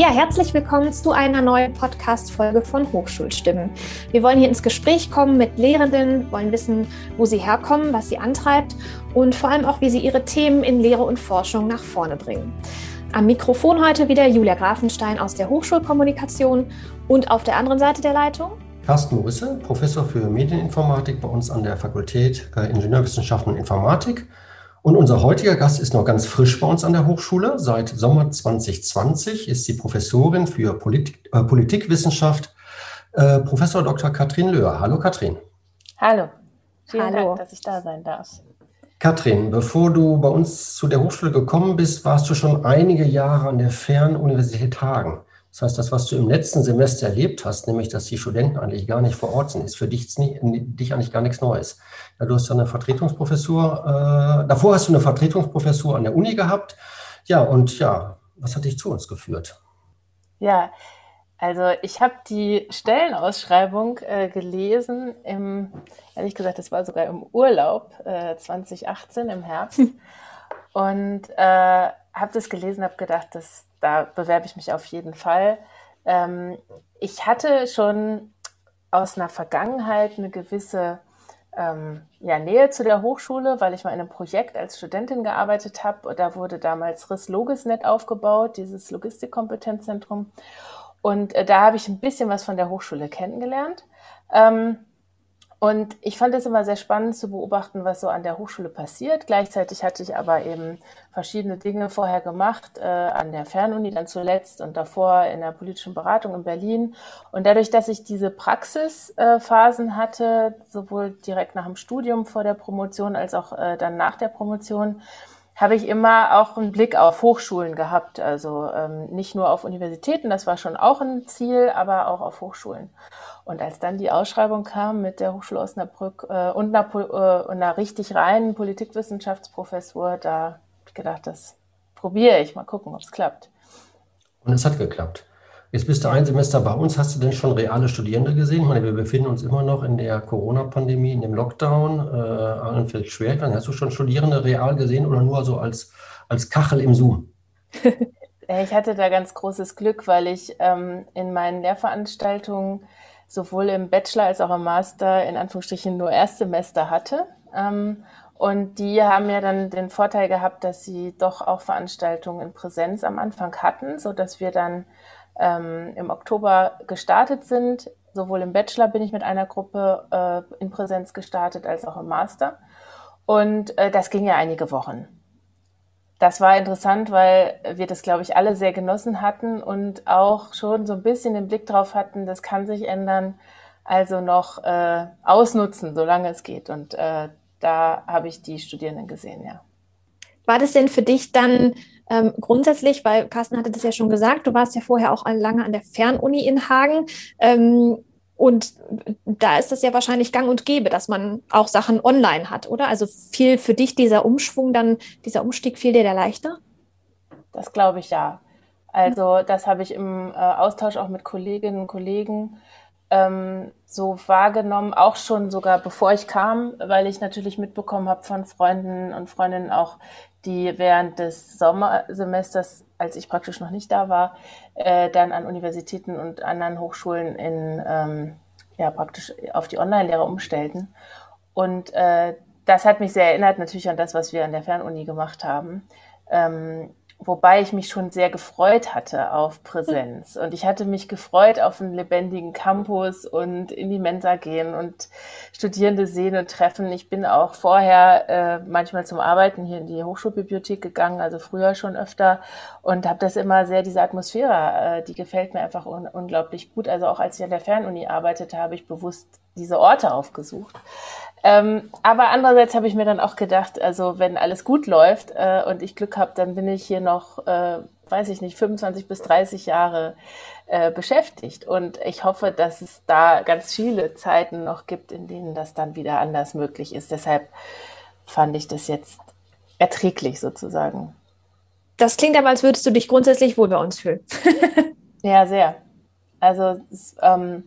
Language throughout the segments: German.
Ja, herzlich willkommen zu einer neuen Podcast-Folge von Hochschulstimmen. Wir wollen hier ins Gespräch kommen mit Lehrenden, wollen wissen, wo sie herkommen, was sie antreibt und vor allem auch, wie sie ihre Themen in Lehre und Forschung nach vorne bringen. Am Mikrofon heute wieder Julia Grafenstein aus der Hochschulkommunikation und auf der anderen Seite der Leitung Carsten Morisse, Professor für Medieninformatik bei uns an der Fakultät Ingenieurwissenschaften und Informatik und unser heutiger Gast ist noch ganz frisch bei uns an der Hochschule. Seit Sommer 2020 ist sie Professorin für Politik, äh, Politikwissenschaft, äh, Professor Dr. Katrin Löhr. Hallo Katrin. Hallo. Vielen Hallo. Dank, dass ich da sein darf. Katrin, bevor du bei uns zu der Hochschule gekommen bist, warst du schon einige Jahre an der Fernuniversität Hagen. Das heißt, das, was du im letzten Semester erlebt hast, nämlich, dass die Studenten eigentlich gar nicht vor Ort sind, ist für dich, dich eigentlich gar nichts Neues. Ja, du hast ja eine Vertretungsprofessur, äh, davor hast du eine Vertretungsprofessur an der Uni gehabt. Ja, und ja, was hat dich zu uns geführt? Ja, also ich habe die Stellenausschreibung äh, gelesen im, ehrlich gesagt, das war sogar im Urlaub äh, 2018 im Herbst. und äh, habe das gelesen, habe gedacht, das, da bewerbe ich mich auf jeden Fall. Ähm, ich hatte schon aus einer Vergangenheit eine gewisse ähm, ja, Nähe zu der Hochschule, weil ich mal in einem Projekt als Studentin gearbeitet habe. Da wurde damals RIS Logisnet aufgebaut, dieses Logistikkompetenzzentrum. Und äh, da habe ich ein bisschen was von der Hochschule kennengelernt. Ähm, und ich fand es immer sehr spannend zu beobachten, was so an der Hochschule passiert. Gleichzeitig hatte ich aber eben verschiedene Dinge vorher gemacht, äh, an der Fernuni dann zuletzt und davor in der politischen Beratung in Berlin. Und dadurch, dass ich diese Praxisphasen äh, hatte, sowohl direkt nach dem Studium vor der Promotion als auch äh, dann nach der Promotion, habe ich immer auch einen Blick auf Hochschulen gehabt. Also ähm, nicht nur auf Universitäten, das war schon auch ein Ziel, aber auch auf Hochschulen. Und als dann die Ausschreibung kam mit der Hochschule Osnabrück äh, und, einer, äh, einer richtig reinen Politikwissenschaftsprofessur, da habe ich gedacht, das probiere ich, mal gucken, ob es klappt. Und es hat geklappt. Jetzt bist du ein Semester bei uns. Hast du denn schon reale Studierende gesehen? Ich meine, wir befinden uns immer noch in der Corona-Pandemie, in dem Lockdown. Äh, allen fällt schwer. Ich meine, hast du schon Studierende real gesehen oder nur so als, als Kachel im Zoom? ich hatte da ganz großes Glück, weil ich ähm, in meinen Lehrveranstaltungen sowohl im Bachelor als auch im Master in Anführungsstrichen nur Erstsemester hatte. Ähm, und die haben ja dann den Vorteil gehabt, dass sie doch auch Veranstaltungen in Präsenz am Anfang hatten, so dass wir dann ähm, im Oktober gestartet sind. Sowohl im Bachelor bin ich mit einer Gruppe äh, in Präsenz gestartet als auch im Master. Und äh, das ging ja einige Wochen das war interessant, weil wir das, glaube ich, alle sehr genossen hatten und auch schon so ein bisschen den Blick drauf hatten, das kann sich ändern, also noch äh, ausnutzen, solange es geht. Und äh, da habe ich die Studierenden gesehen, ja. War das denn für dich dann ähm, grundsätzlich, weil Carsten hatte das ja schon gesagt, du warst ja vorher auch lange an der Fernuni in Hagen. Ähm, und da ist es ja wahrscheinlich gang und gäbe, dass man auch Sachen online hat, oder? Also fiel für dich dieser Umschwung dann, dieser Umstieg, fiel dir der leichter? Das glaube ich ja. Also das habe ich im äh, Austausch auch mit Kolleginnen und Kollegen ähm, so wahrgenommen, auch schon sogar bevor ich kam, weil ich natürlich mitbekommen habe von Freunden und Freundinnen auch, die während des Sommersemesters, als ich praktisch noch nicht da war, äh, dann an Universitäten und anderen Hochschulen in ähm, ja praktisch auf die Online-Lehre umstellten. Und äh, das hat mich sehr erinnert natürlich an das, was wir an der Fernuni gemacht haben. Ähm, wobei ich mich schon sehr gefreut hatte auf Präsenz. Und ich hatte mich gefreut auf einen lebendigen Campus und in die Mensa gehen und Studierende sehen und treffen. Ich bin auch vorher äh, manchmal zum Arbeiten hier in die Hochschulbibliothek gegangen, also früher schon öfter und habe das immer sehr, diese Atmosphäre, äh, die gefällt mir einfach un unglaublich gut. Also auch als ich an der Fernuni arbeitete, habe ich bewusst diese Orte aufgesucht. Ähm, aber andererseits habe ich mir dann auch gedacht, also wenn alles gut läuft äh, und ich Glück habe, dann bin ich hier noch, äh, weiß ich nicht, 25 bis 30 Jahre äh, beschäftigt. Und ich hoffe, dass es da ganz viele Zeiten noch gibt, in denen das dann wieder anders möglich ist. Deshalb fand ich das jetzt erträglich sozusagen. Das klingt aber, als würdest du dich grundsätzlich wohl bei uns fühlen. ja, sehr. Also es, ähm,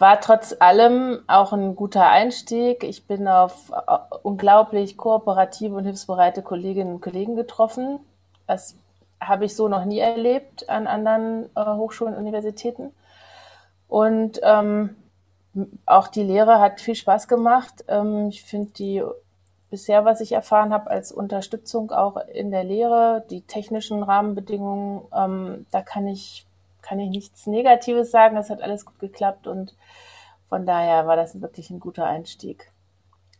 war trotz allem auch ein guter Einstieg. Ich bin auf äh, unglaublich kooperative und hilfsbereite Kolleginnen und Kollegen getroffen, was habe ich so noch nie erlebt an anderen äh, Hochschulen und Universitäten. Und ähm, auch die Lehre hat viel Spaß gemacht. Ähm, ich finde die bisher, was ich erfahren habe, als Unterstützung auch in der Lehre, die technischen Rahmenbedingungen, ähm, da kann ich, kann ich nichts Negatives sagen. Das hat alles gut geklappt und von daher war das wirklich ein guter Einstieg.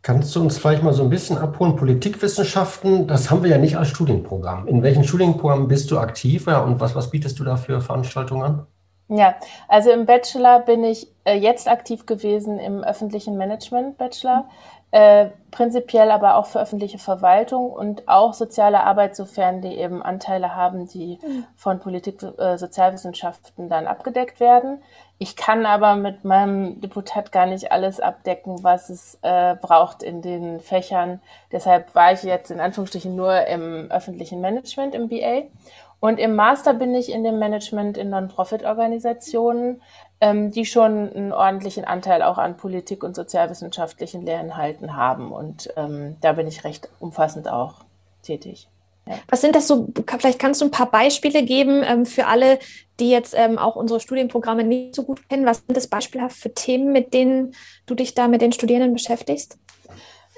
Kannst du uns vielleicht mal so ein bisschen abholen? Politikwissenschaften, das haben wir ja nicht als Studienprogramm. In welchen Studienprogrammen bist du aktiv ja, und was, was bietest du da für Veranstaltungen an? Ja, also im Bachelor bin ich äh, jetzt aktiv gewesen im öffentlichen Management Bachelor, äh, prinzipiell aber auch für öffentliche Verwaltung und auch soziale Arbeit, sofern die eben Anteile haben, die mhm. von Politik, äh, Sozialwissenschaften dann abgedeckt werden. Ich kann aber mit meinem Deputat gar nicht alles abdecken, was es äh, braucht in den Fächern. Deshalb war ich jetzt in Anführungsstrichen nur im öffentlichen Management im BA. Und im Master bin ich in dem Management in Non-Profit-Organisationen, ähm, die schon einen ordentlichen Anteil auch an Politik und sozialwissenschaftlichen Lehrinhalten haben. Und ähm, da bin ich recht umfassend auch tätig. Ja. Was sind das so, vielleicht kannst du ein paar Beispiele geben ähm, für alle, die jetzt ähm, auch unsere Studienprogramme nicht so gut kennen. Was sind das beispielhaft für Themen, mit denen du dich da mit den Studierenden beschäftigst?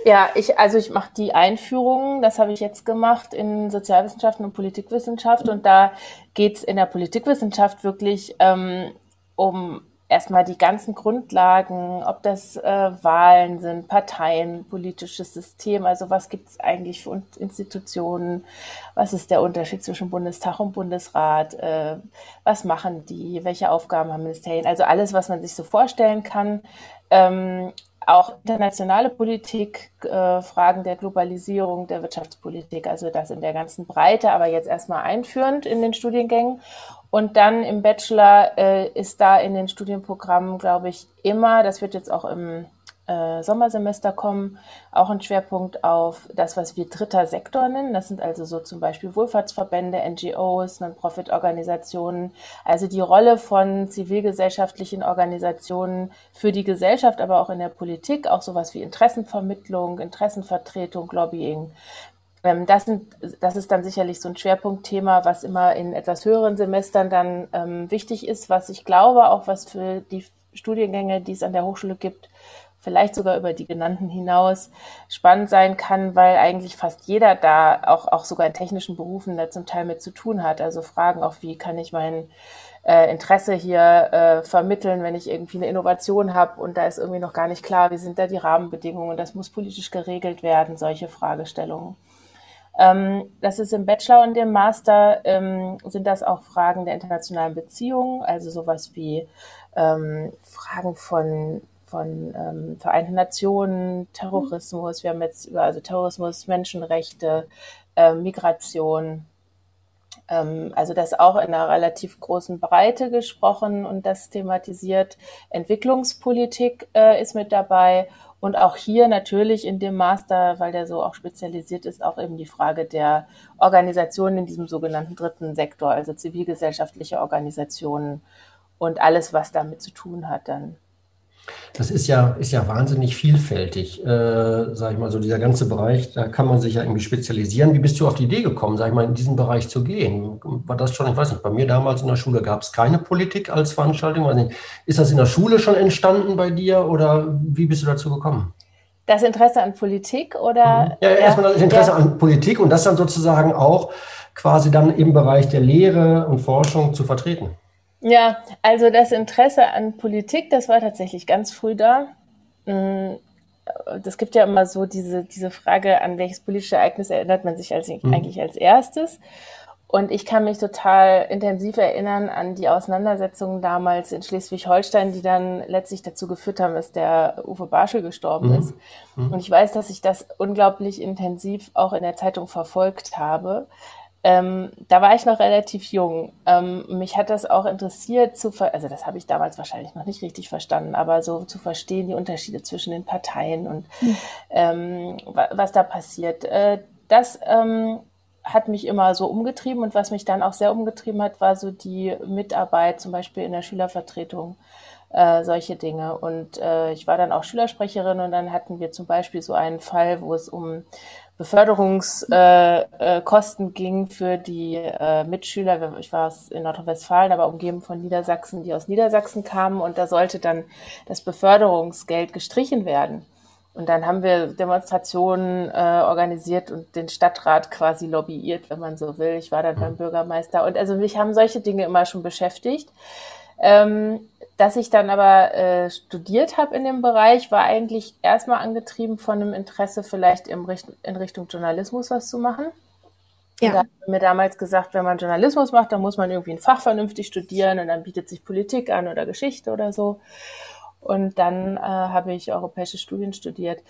Ja, ich, also ich mache die Einführung, das habe ich jetzt gemacht in Sozialwissenschaften und Politikwissenschaft und da geht's in der Politikwissenschaft wirklich ähm, um erstmal die ganzen Grundlagen, ob das äh, Wahlen sind, Parteien, politisches System, also was gibt es eigentlich für Institutionen, was ist der Unterschied zwischen Bundestag und Bundesrat, äh, was machen die, welche Aufgaben haben Ministerien, also alles, was man sich so vorstellen kann. Ähm, auch internationale Politik, äh, Fragen der Globalisierung, der Wirtschaftspolitik, also das in der ganzen Breite, aber jetzt erstmal einführend in den Studiengängen. Und dann im Bachelor äh, ist da in den Studienprogrammen, glaube ich, immer, das wird jetzt auch im äh, Sommersemester kommen, auch ein Schwerpunkt auf das, was wir dritter Sektor nennen. Das sind also so zum Beispiel Wohlfahrtsverbände, NGOs, Non-Profit-Organisationen, also die Rolle von zivilgesellschaftlichen Organisationen für die Gesellschaft, aber auch in der Politik, auch sowas wie Interessenvermittlung, Interessenvertretung, Lobbying. Ähm, das, sind, das ist dann sicherlich so ein Schwerpunktthema, was immer in etwas höheren Semestern dann ähm, wichtig ist, was ich glaube, auch was für die Studiengänge, die es an der Hochschule gibt, vielleicht sogar über die genannten hinaus spannend sein kann, weil eigentlich fast jeder da auch, auch sogar in technischen Berufen da zum Teil mit zu tun hat. Also Fragen auch, wie kann ich mein äh, Interesse hier äh, vermitteln, wenn ich irgendwie eine Innovation habe und da ist irgendwie noch gar nicht klar, wie sind da die Rahmenbedingungen, das muss politisch geregelt werden, solche Fragestellungen. Ähm, das ist im Bachelor und im Master ähm, sind das auch Fragen der internationalen Beziehungen, also sowas wie ähm, Fragen von von ähm, Vereinten Nationen, Terrorismus. Wir haben jetzt über also Terrorismus, Menschenrechte, äh, Migration, ähm, also das auch in einer relativ großen Breite gesprochen und das thematisiert. Entwicklungspolitik äh, ist mit dabei und auch hier natürlich in dem Master, weil der so auch spezialisiert ist, auch eben die Frage der Organisation in diesem sogenannten dritten Sektor, also zivilgesellschaftliche Organisationen und alles, was damit zu tun hat dann. Das ist ja, ist ja wahnsinnig vielfältig, äh, sag ich mal, so dieser ganze Bereich, da kann man sich ja irgendwie spezialisieren. Wie bist du auf die Idee gekommen, sag ich mal, in diesen Bereich zu gehen? War das schon, ich weiß nicht, bei mir damals in der Schule gab es keine Politik als Veranstaltung. Weiß nicht, ist das in der Schule schon entstanden bei dir oder wie bist du dazu gekommen? Das Interesse an Politik oder? Mhm. Ja, ja erstmal das Interesse ja. an Politik und das dann sozusagen auch quasi dann im Bereich der Lehre und Forschung zu vertreten. Ja, also das Interesse an Politik, das war tatsächlich ganz früh da. Mm, das gibt ja immer so diese, diese Frage, an welches politische Ereignis erinnert man sich als, mhm. eigentlich als erstes. Und ich kann mich total intensiv erinnern an die Auseinandersetzungen damals in Schleswig-Holstein, die dann letztlich dazu geführt haben, dass der Uwe Barschel gestorben mhm. ist. Mhm. Und ich weiß, dass ich das unglaublich intensiv auch in der Zeitung verfolgt habe. Ähm, da war ich noch relativ jung. Ähm, mich hat das auch interessiert, zu ver also das habe ich damals wahrscheinlich noch nicht richtig verstanden, aber so zu verstehen die Unterschiede zwischen den Parteien und mhm. ähm, was da passiert. Äh, das ähm, hat mich immer so umgetrieben und was mich dann auch sehr umgetrieben hat, war so die Mitarbeit, zum Beispiel in der Schülervertretung, äh, solche Dinge. Und äh, ich war dann auch Schülersprecherin und dann hatten wir zum Beispiel so einen Fall, wo es um Beförderungskosten äh, äh, ging für die äh, Mitschüler. Ich war in Nordrhein-Westfalen, aber umgeben von Niedersachsen, die aus Niedersachsen kamen. Und da sollte dann das Beförderungsgeld gestrichen werden. Und dann haben wir Demonstrationen äh, organisiert und den Stadtrat quasi lobbyiert, wenn man so will. Ich war dann beim. Bürgermeister. Und also mich haben solche Dinge immer schon beschäftigt. Ähm, dass ich dann aber äh, studiert habe in dem Bereich, war eigentlich erstmal angetrieben von einem Interesse, vielleicht im Richt in Richtung Journalismus was zu machen. Ja. Da haben mir damals gesagt, wenn man Journalismus macht, dann muss man irgendwie ein Fach vernünftig studieren und dann bietet sich Politik an oder Geschichte oder so. Und dann äh, habe ich europäische Studien studiert.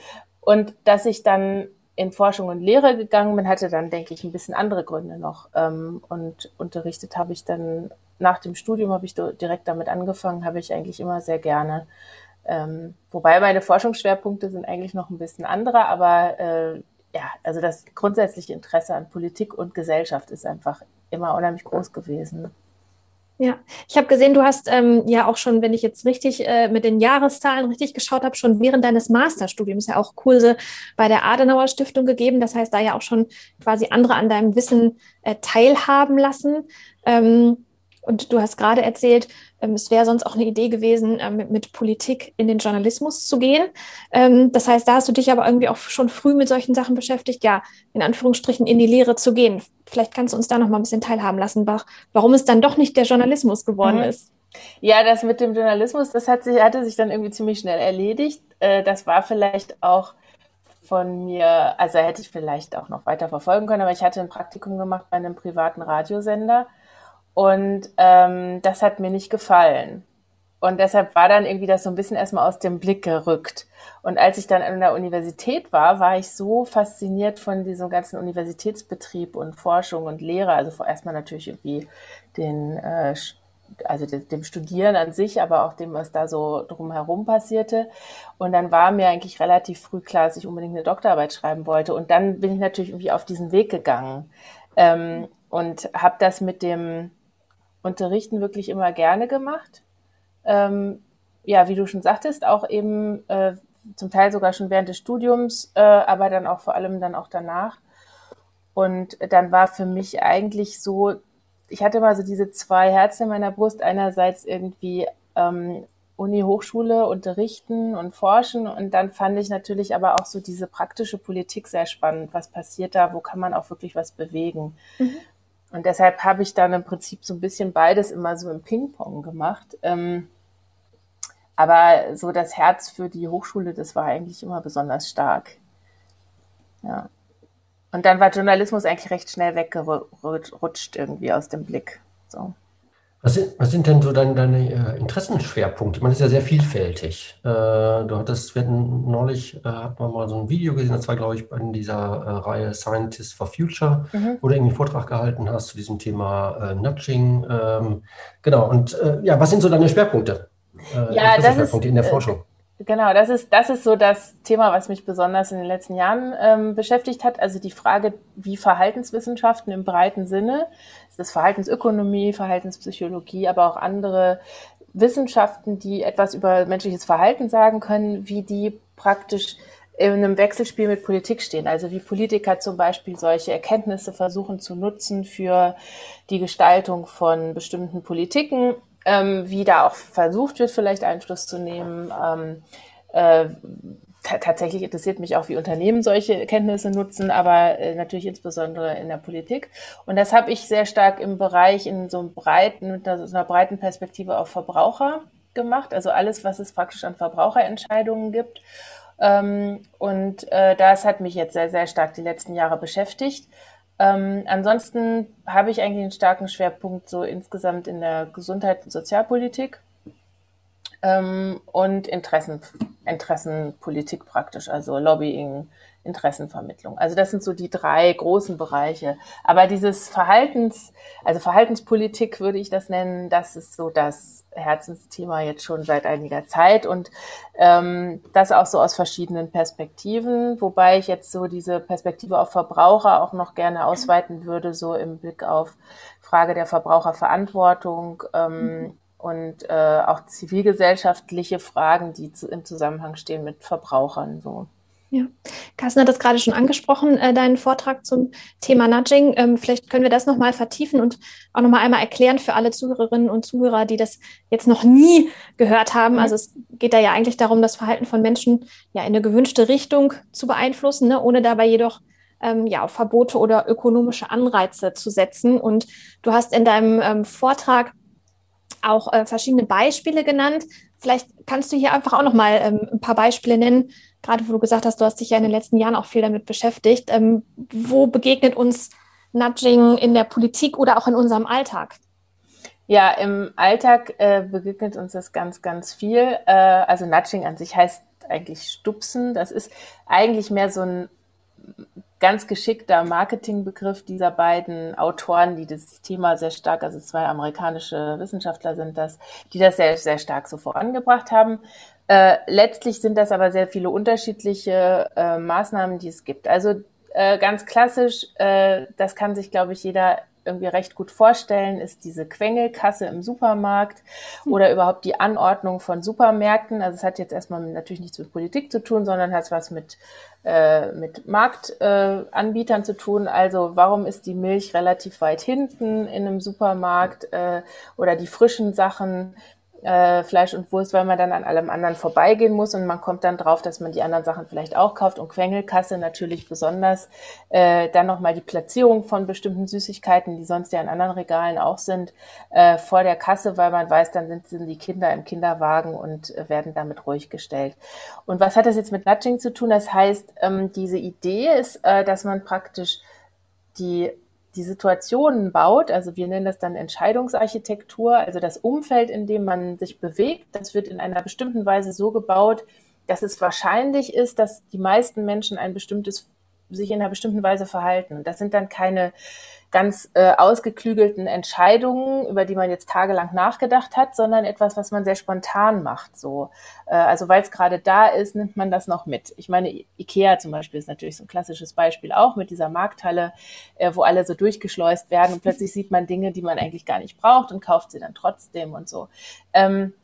Und dass ich dann in Forschung und Lehre gegangen bin, hatte dann, denke ich, ein bisschen andere Gründe noch. Ähm, und unterrichtet habe ich dann nach dem Studium, habe ich direkt damit angefangen, habe ich eigentlich immer sehr gerne. Ähm, wobei meine Forschungsschwerpunkte sind eigentlich noch ein bisschen andere, aber äh, ja, also das grundsätzliche Interesse an Politik und Gesellschaft ist einfach immer unheimlich groß gewesen. Ja, ich habe gesehen, du hast ähm, ja auch schon, wenn ich jetzt richtig äh, mit den Jahreszahlen richtig geschaut habe, schon während deines Masterstudiums ja auch Kurse bei der Adenauer Stiftung gegeben. Das heißt, da ja auch schon quasi andere an deinem Wissen äh, teilhaben lassen. Ähm, und du hast gerade erzählt, ähm, es wäre sonst auch eine Idee gewesen, ähm, mit, Politik in den Journalismus zu gehen. Ähm, das heißt, da hast du dich aber irgendwie auch schon früh mit solchen Sachen beschäftigt, ja, in Anführungsstrichen in die Lehre zu gehen. Vielleicht kannst du uns da noch mal ein bisschen teilhaben lassen, warum es dann doch nicht der Journalismus geworden mhm. ist. Ja, das mit dem Journalismus, das hat sich, hatte sich dann irgendwie ziemlich schnell erledigt. Äh, das war vielleicht auch von mir, also hätte ich vielleicht auch noch weiter verfolgen können, aber ich hatte ein Praktikum gemacht bei einem privaten Radiosender und ähm, das hat mir nicht gefallen. Und deshalb war dann irgendwie das so ein bisschen erstmal aus dem Blick gerückt. Und als ich dann an der Universität war, war ich so fasziniert von diesem ganzen Universitätsbetrieb und Forschung und Lehre. Also erstmal natürlich irgendwie den, äh, also dem Studieren an sich, aber auch dem, was da so drumherum passierte. Und dann war mir eigentlich relativ früh klar, dass ich unbedingt eine Doktorarbeit schreiben wollte. Und dann bin ich natürlich irgendwie auf diesen Weg gegangen ähm, und habe das mit dem Unterrichten wirklich immer gerne gemacht. Ähm, ja, wie du schon sagtest, auch eben äh, zum Teil sogar schon während des Studiums, äh, aber dann auch vor allem dann auch danach. Und dann war für mich eigentlich so, ich hatte mal so diese zwei Herzen in meiner Brust. Einerseits irgendwie ähm, Uni, Hochschule, unterrichten und forschen. Und dann fand ich natürlich aber auch so diese praktische Politik sehr spannend. Was passiert da? Wo kann man auch wirklich was bewegen? Mhm. Und deshalb habe ich dann im Prinzip so ein bisschen beides immer so im Ping-Pong gemacht. Ähm, aber so das Herz für die Hochschule, das war eigentlich immer besonders stark. Ja. Und dann war Journalismus eigentlich recht schnell weggerutscht irgendwie aus dem Blick. So. Was sind, was sind denn so deine, deine äh, Interessenschwerpunkte? Das ist ja sehr vielfältig. Äh, du hattest, wir hatten neulich, äh, hat man mal so ein Video gesehen, das war, glaube ich, in dieser äh, Reihe Scientists for Future, mhm. wo du irgendwie einen Vortrag gehalten hast zu diesem Thema äh, Nudging. Ähm, genau, und äh, ja, was sind so deine Schwerpunkte? ja, das ist, in der Forschung? Genau, das ist, das ist so das Thema, was mich besonders in den letzten Jahren ähm, beschäftigt hat. Also die Frage, wie Verhaltenswissenschaften im breiten Sinne, das ist Verhaltensökonomie, Verhaltenspsychologie, aber auch andere Wissenschaften, die etwas über menschliches Verhalten sagen können, wie die praktisch in einem Wechselspiel mit Politik stehen. Also wie Politiker zum Beispiel solche Erkenntnisse versuchen zu nutzen für die Gestaltung von bestimmten Politiken ähm, wie da auch versucht wird, vielleicht Einfluss zu nehmen. Ähm, äh, tatsächlich interessiert mich auch, wie Unternehmen solche Kenntnisse nutzen, aber äh, natürlich insbesondere in der Politik. Und das habe ich sehr stark im Bereich in so einem breiten, mit einer, so einer breiten Perspektive auf Verbraucher gemacht. Also alles, was es praktisch an Verbraucherentscheidungen gibt. Ähm, und äh, das hat mich jetzt sehr, sehr stark die letzten Jahre beschäftigt. Ähm, ansonsten habe ich eigentlich einen starken Schwerpunkt so insgesamt in der Gesundheit und Sozialpolitik ähm, und Interessen, Interessenpolitik praktisch, also Lobbying, Interessenvermittlung. Also das sind so die drei großen Bereiche. Aber dieses Verhaltens, also Verhaltenspolitik würde ich das nennen, das ist so das Herzensthema jetzt schon seit einiger Zeit und ähm, das auch so aus verschiedenen Perspektiven, wobei ich jetzt so diese Perspektive auf Verbraucher auch noch gerne ausweiten würde, so im Blick auf Frage der Verbraucherverantwortung ähm. Und äh, auch zivilgesellschaftliche Fragen, die zu, im Zusammenhang stehen mit Verbrauchern so. Ja, Carsten hat das gerade schon angesprochen, äh, deinen Vortrag zum Thema Nudging. Ähm, vielleicht können wir das nochmal vertiefen und auch nochmal einmal erklären für alle Zuhörerinnen und Zuhörer, die das jetzt noch nie gehört haben. Also es geht da ja eigentlich darum, das Verhalten von Menschen ja in eine gewünschte Richtung zu beeinflussen, ne, ohne dabei jedoch ähm, ja, auf Verbote oder ökonomische Anreize zu setzen. Und du hast in deinem ähm, Vortrag auch äh, verschiedene Beispiele genannt. Vielleicht kannst du hier einfach auch nochmal ähm, ein paar Beispiele nennen, gerade wo du gesagt hast, du hast dich ja in den letzten Jahren auch viel damit beschäftigt. Ähm, wo begegnet uns Nudging in der Politik oder auch in unserem Alltag? Ja, im Alltag äh, begegnet uns das ganz, ganz viel. Äh, also Nudging an sich heißt eigentlich Stupsen. Das ist eigentlich mehr so ein ganz geschickter Marketingbegriff dieser beiden Autoren, die das Thema sehr stark, also zwei amerikanische Wissenschaftler sind das, die das sehr, sehr stark so vorangebracht haben. Äh, letztlich sind das aber sehr viele unterschiedliche äh, Maßnahmen, die es gibt. Also äh, ganz klassisch, äh, das kann sich, glaube ich, jeder irgendwie recht gut vorstellen, ist diese Quengelkasse im Supermarkt oder überhaupt die Anordnung von Supermärkten. Also es hat jetzt erstmal natürlich nichts mit Politik zu tun, sondern hat was mit, äh, mit Marktanbietern äh, zu tun. Also warum ist die Milch relativ weit hinten in einem Supermarkt äh, oder die frischen Sachen? Äh, Fleisch und Wurst, weil man dann an allem anderen vorbeigehen muss und man kommt dann drauf, dass man die anderen Sachen vielleicht auch kauft und Quengelkasse natürlich besonders. Äh, dann nochmal die Platzierung von bestimmten Süßigkeiten, die sonst ja in anderen Regalen auch sind, äh, vor der Kasse, weil man weiß, dann sind, sind die Kinder im Kinderwagen und äh, werden damit ruhig gestellt. Und was hat das jetzt mit Nudging zu tun? Das heißt, ähm, diese Idee ist, äh, dass man praktisch die die Situationen baut, also wir nennen das dann Entscheidungsarchitektur, also das Umfeld, in dem man sich bewegt, das wird in einer bestimmten Weise so gebaut, dass es wahrscheinlich ist, dass die meisten Menschen ein bestimmtes, sich in einer bestimmten Weise verhalten. Und das sind dann keine ganz äh, ausgeklügelten Entscheidungen, über die man jetzt tagelang nachgedacht hat, sondern etwas, was man sehr spontan macht. So, äh, also weil es gerade da ist, nimmt man das noch mit. Ich meine, Ikea zum Beispiel ist natürlich so ein klassisches Beispiel auch mit dieser Markthalle, äh, wo alle so durchgeschleust werden und plötzlich sieht man Dinge, die man eigentlich gar nicht braucht und kauft sie dann trotzdem und so. Ähm,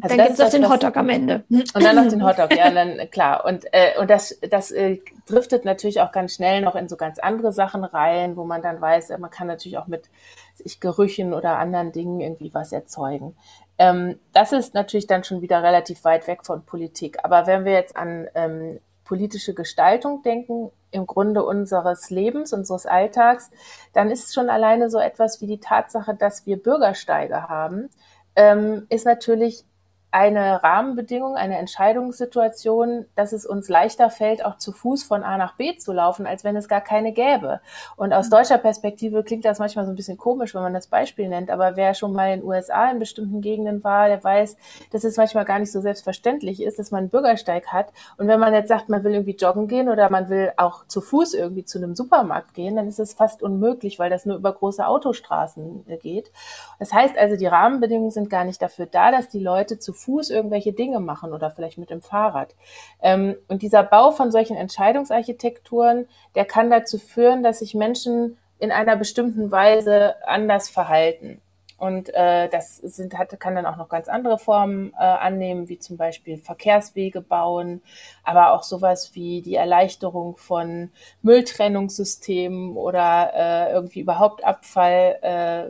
also dann gibt es noch den Hotdog am Ende. Und dann noch den Hotdog, ja, dann klar. Und, äh, und das, das äh, driftet natürlich auch ganz schnell noch in so ganz andere Sachen rein, wo man dann weiß, äh, man kann natürlich auch mit sich Gerüchen oder anderen Dingen irgendwie was erzeugen. Ähm, das ist natürlich dann schon wieder relativ weit weg von Politik. Aber wenn wir jetzt an ähm, politische Gestaltung denken, im Grunde unseres Lebens, unseres Alltags, dann ist schon alleine so etwas wie die Tatsache, dass wir Bürgersteige haben, ähm, ist natürlich eine Rahmenbedingung, eine Entscheidungssituation, dass es uns leichter fällt, auch zu Fuß von A nach B zu laufen, als wenn es gar keine gäbe. Und aus mhm. deutscher Perspektive klingt das manchmal so ein bisschen komisch, wenn man das Beispiel nennt, aber wer schon mal in den USA in bestimmten Gegenden war, der weiß, dass es manchmal gar nicht so selbstverständlich ist, dass man einen Bürgersteig hat. Und wenn man jetzt sagt, man will irgendwie joggen gehen oder man will auch zu Fuß irgendwie zu einem Supermarkt gehen, dann ist es fast unmöglich, weil das nur über große Autostraßen geht. Das heißt also, die Rahmenbedingungen sind gar nicht dafür da, dass die Leute zu Fuß irgendwelche Dinge machen oder vielleicht mit dem Fahrrad. Ähm, und dieser Bau von solchen Entscheidungsarchitekturen, der kann dazu führen, dass sich Menschen in einer bestimmten Weise anders verhalten. Und äh, das sind, hat, kann dann auch noch ganz andere Formen äh, annehmen, wie zum Beispiel Verkehrswege bauen, aber auch sowas wie die Erleichterung von Mülltrennungssystemen oder äh, irgendwie überhaupt Abfall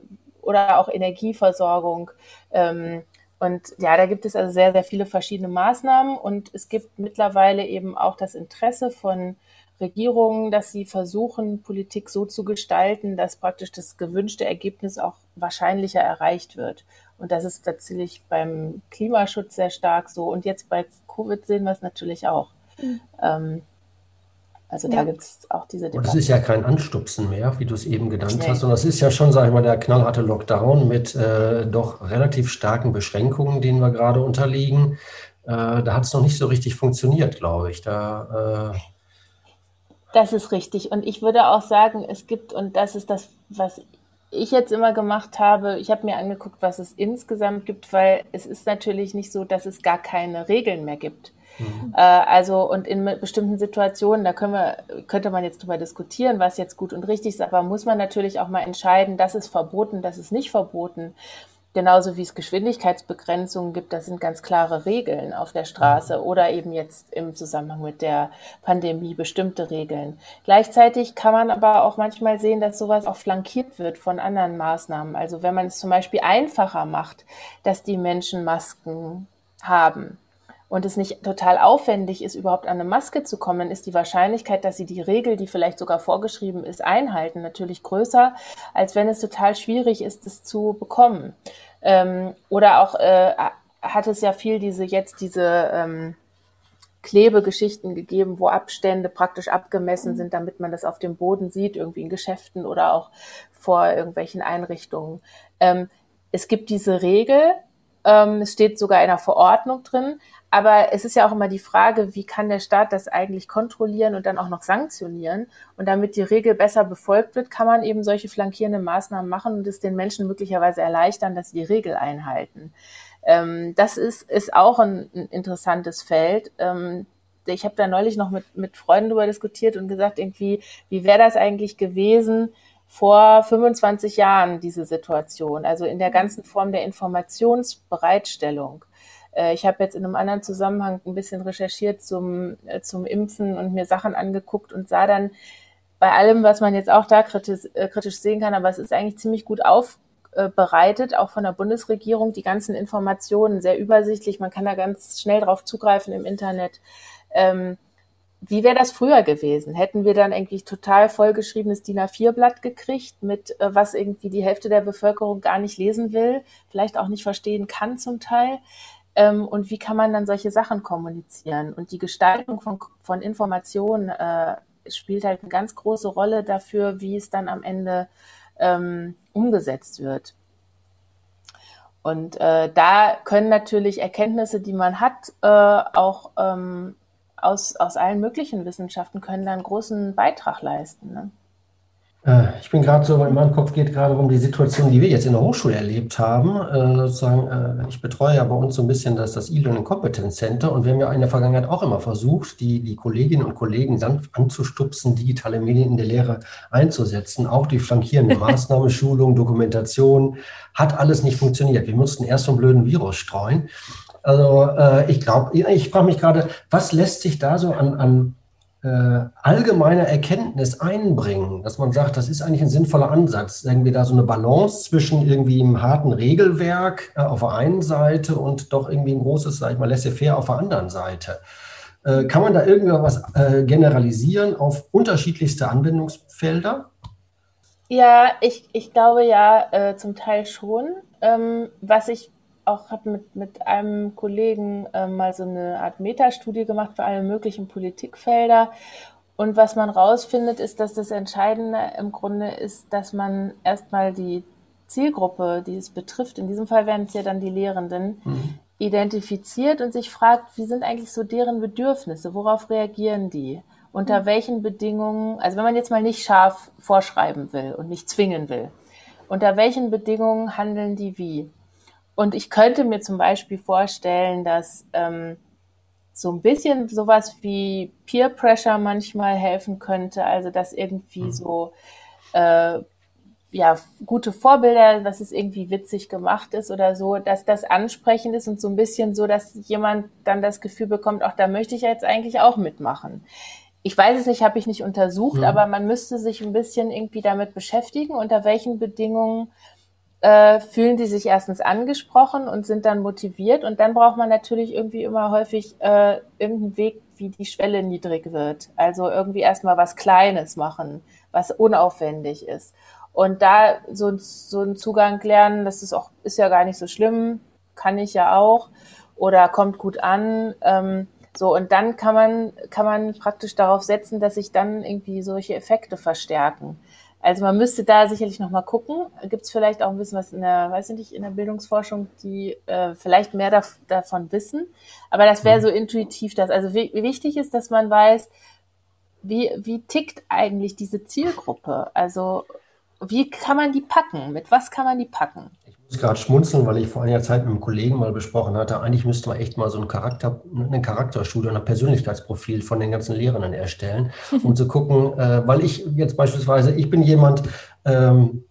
äh, oder auch Energieversorgung. Ähm, und ja, da gibt es also sehr, sehr viele verschiedene Maßnahmen und es gibt mittlerweile eben auch das Interesse von Regierungen, dass sie versuchen, Politik so zu gestalten, dass praktisch das gewünschte Ergebnis auch wahrscheinlicher erreicht wird. Und das ist tatsächlich beim Klimaschutz sehr stark so. Und jetzt bei Covid sehen wir es natürlich auch. Mhm. Ähm, also ja. da gibt es auch diese Debatte. Und es ist ja kein Anstupsen mehr, wie du es eben genannt nee. hast, sondern es ist ja schon, sage ich mal, der knallharte Lockdown mit äh, doch relativ starken Beschränkungen, denen wir gerade unterliegen. Äh, da hat es noch nicht so richtig funktioniert, glaube ich. Da, äh das ist richtig. Und ich würde auch sagen, es gibt, und das ist das, was ich jetzt immer gemacht habe, ich habe mir angeguckt, was es insgesamt gibt, weil es ist natürlich nicht so, dass es gar keine Regeln mehr gibt. Mhm. Äh, also und in bestimmten Situationen, da können wir, könnte man jetzt drüber diskutieren, was jetzt gut und richtig ist, aber muss man natürlich auch mal entscheiden, das ist verboten, das ist nicht verboten. Genauso wie es Geschwindigkeitsbegrenzungen gibt, das sind ganz klare Regeln auf der Straße oder eben jetzt im Zusammenhang mit der Pandemie bestimmte Regeln. Gleichzeitig kann man aber auch manchmal sehen, dass sowas auch flankiert wird von anderen Maßnahmen. Also wenn man es zum Beispiel einfacher macht, dass die Menschen Masken haben, und es nicht total aufwendig ist, überhaupt an eine Maske zu kommen, ist die Wahrscheinlichkeit, dass sie die Regel, die vielleicht sogar vorgeschrieben ist, einhalten, natürlich größer, als wenn es total schwierig ist, es zu bekommen. Ähm, oder auch äh, hat es ja viel diese jetzt diese ähm, Klebegeschichten gegeben, wo Abstände praktisch abgemessen sind, damit man das auf dem Boden sieht, irgendwie in Geschäften oder auch vor irgendwelchen Einrichtungen. Ähm, es gibt diese Regel, ähm, es steht sogar in einer Verordnung drin, aber es ist ja auch immer die Frage, wie kann der Staat das eigentlich kontrollieren und dann auch noch sanktionieren? Und damit die Regel besser befolgt wird, kann man eben solche flankierenden Maßnahmen machen und es den Menschen möglicherweise erleichtern, dass sie die Regel einhalten. Ähm, das ist, ist auch ein, ein interessantes Feld. Ähm, ich habe da neulich noch mit, mit Freunden darüber diskutiert und gesagt, irgendwie, wie wäre das eigentlich gewesen, vor 25 Jahren diese Situation, also in der ganzen Form der Informationsbereitstellung. Äh, ich habe jetzt in einem anderen Zusammenhang ein bisschen recherchiert zum, äh, zum Impfen und mir Sachen angeguckt und sah dann bei allem, was man jetzt auch da kritisch, äh, kritisch sehen kann, aber es ist eigentlich ziemlich gut aufbereitet, auch von der Bundesregierung, die ganzen Informationen sehr übersichtlich. Man kann da ganz schnell drauf zugreifen im Internet. Ähm, wie wäre das früher gewesen? Hätten wir dann eigentlich total vollgeschriebenes DIN A4-Blatt gekriegt, mit äh, was irgendwie die Hälfte der Bevölkerung gar nicht lesen will, vielleicht auch nicht verstehen kann zum Teil? Ähm, und wie kann man dann solche Sachen kommunizieren. Und die Gestaltung von, von Informationen äh, spielt halt eine ganz große Rolle dafür, wie es dann am Ende ähm, umgesetzt wird. Und äh, da können natürlich Erkenntnisse, die man hat, äh, auch ähm, aus, aus allen möglichen Wissenschaften, können da einen großen Beitrag leisten. Ne? Äh, ich bin gerade so, in meinem Kopf geht gerade um die Situation, die wir jetzt in der Hochschule erlebt haben. Äh, sozusagen, äh, ich betreue ja bei uns so ein bisschen das, das E-Learning Competence Center und wir haben ja in der Vergangenheit auch immer versucht, die, die Kolleginnen und Kollegen sanft anzustupsen, digitale Medien in der Lehre einzusetzen. Auch die flankierende Maßnahme, Schulung, Dokumentation, hat alles nicht funktioniert. Wir mussten erst so einen blöden Virus streuen. Also äh, ich glaube, ich frage mich gerade, was lässt sich da so an, an äh, allgemeine Erkenntnis einbringen, dass man sagt, das ist eigentlich ein sinnvoller Ansatz, irgendwie da so eine Balance zwischen irgendwie einem harten Regelwerk äh, auf der einen Seite und doch irgendwie ein großes, sag ich mal, laissez-faire auf der anderen Seite. Äh, kann man da irgendwas generalisieren auf unterschiedlichste Anwendungsfelder? Ja, ich, ich glaube ja, äh, zum Teil schon. Ähm, was ich auch habe mit, mit einem Kollegen äh, mal so eine Art Metastudie gemacht für alle möglichen Politikfelder. Und was man rausfindet, ist, dass das Entscheidende im Grunde ist, dass man erstmal die Zielgruppe, die es betrifft, in diesem Fall wären es ja dann die Lehrenden, mhm. identifiziert und sich fragt, wie sind eigentlich so deren Bedürfnisse, worauf reagieren die? Unter mhm. welchen Bedingungen, also wenn man jetzt mal nicht scharf vorschreiben will und nicht zwingen will, unter welchen Bedingungen handeln die wie? Und ich könnte mir zum Beispiel vorstellen, dass ähm, so ein bisschen sowas wie Peer Pressure manchmal helfen könnte. Also dass irgendwie mhm. so äh, ja gute Vorbilder, dass es irgendwie witzig gemacht ist oder so, dass das ansprechend ist und so ein bisschen so, dass jemand dann das Gefühl bekommt, auch da möchte ich jetzt eigentlich auch mitmachen. Ich weiß es nicht, habe ich nicht untersucht, mhm. aber man müsste sich ein bisschen irgendwie damit beschäftigen, unter welchen Bedingungen äh, fühlen die sich erstens angesprochen und sind dann motiviert. Und dann braucht man natürlich irgendwie immer häufig äh, irgendeinen Weg, wie die Schwelle niedrig wird. Also irgendwie erstmal was Kleines machen, was unaufwendig ist. Und da so, so einen Zugang lernen, das ist auch, ist ja gar nicht so schlimm, kann ich ja auch oder kommt gut an. Ähm, so, und dann kann man, kann man praktisch darauf setzen, dass sich dann irgendwie solche Effekte verstärken. Also man müsste da sicherlich noch gucken. Gibt es vielleicht auch ein bisschen was in der, weiß ich nicht, in der Bildungsforschung, die äh, vielleicht mehr da, davon wissen. Aber das wäre mhm. so intuitiv das. Also wichtig ist, dass man weiß, wie, wie tickt eigentlich diese Zielgruppe? Also wie kann man die packen? Mit was kann man die packen? Muss gerade schmunzeln, weil ich vor einiger Zeit mit einem Kollegen mal besprochen hatte, eigentlich müsste man echt mal so ein Charakter, eine Charakterstudie, ein Persönlichkeitsprofil von den ganzen Lehrenden erstellen, um zu gucken, äh, weil ich jetzt beispielsweise, ich bin jemand, ähm,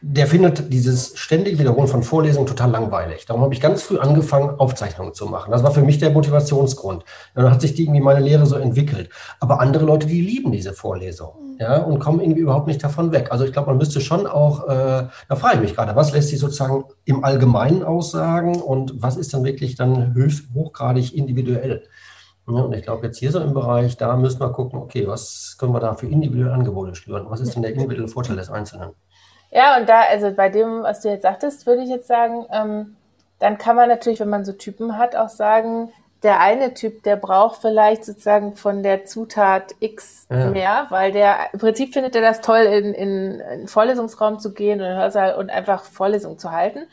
der findet dieses ständige Wiederholen von Vorlesungen total langweilig. Darum habe ich ganz früh angefangen, Aufzeichnungen zu machen. Das war für mich der Motivationsgrund. Dann hat sich die irgendwie meine Lehre so entwickelt. Aber andere Leute, die lieben diese Vorlesung mhm. ja, und kommen irgendwie überhaupt nicht davon weg. Also ich glaube, man müsste schon auch, äh, da frage ich mich gerade, was lässt sich sozusagen im Allgemeinen aussagen und was ist dann wirklich dann höchst, hochgradig individuell? Ja, und ich glaube, jetzt hier so im Bereich, da müssen wir gucken, okay, was können wir da für individuelle Angebote schnüren? Was ist denn der individuelle Vorteil des Einzelnen? Ja, und da, also bei dem, was du jetzt sagtest, würde ich jetzt sagen, ähm, dann kann man natürlich, wenn man so Typen hat, auch sagen, der eine Typ, der braucht vielleicht sozusagen von der Zutat X ja. mehr, weil der im Prinzip findet er das toll, in, in, in Vorlesungsraum zu gehen und, Hörsaal und einfach Vorlesungen zu halten.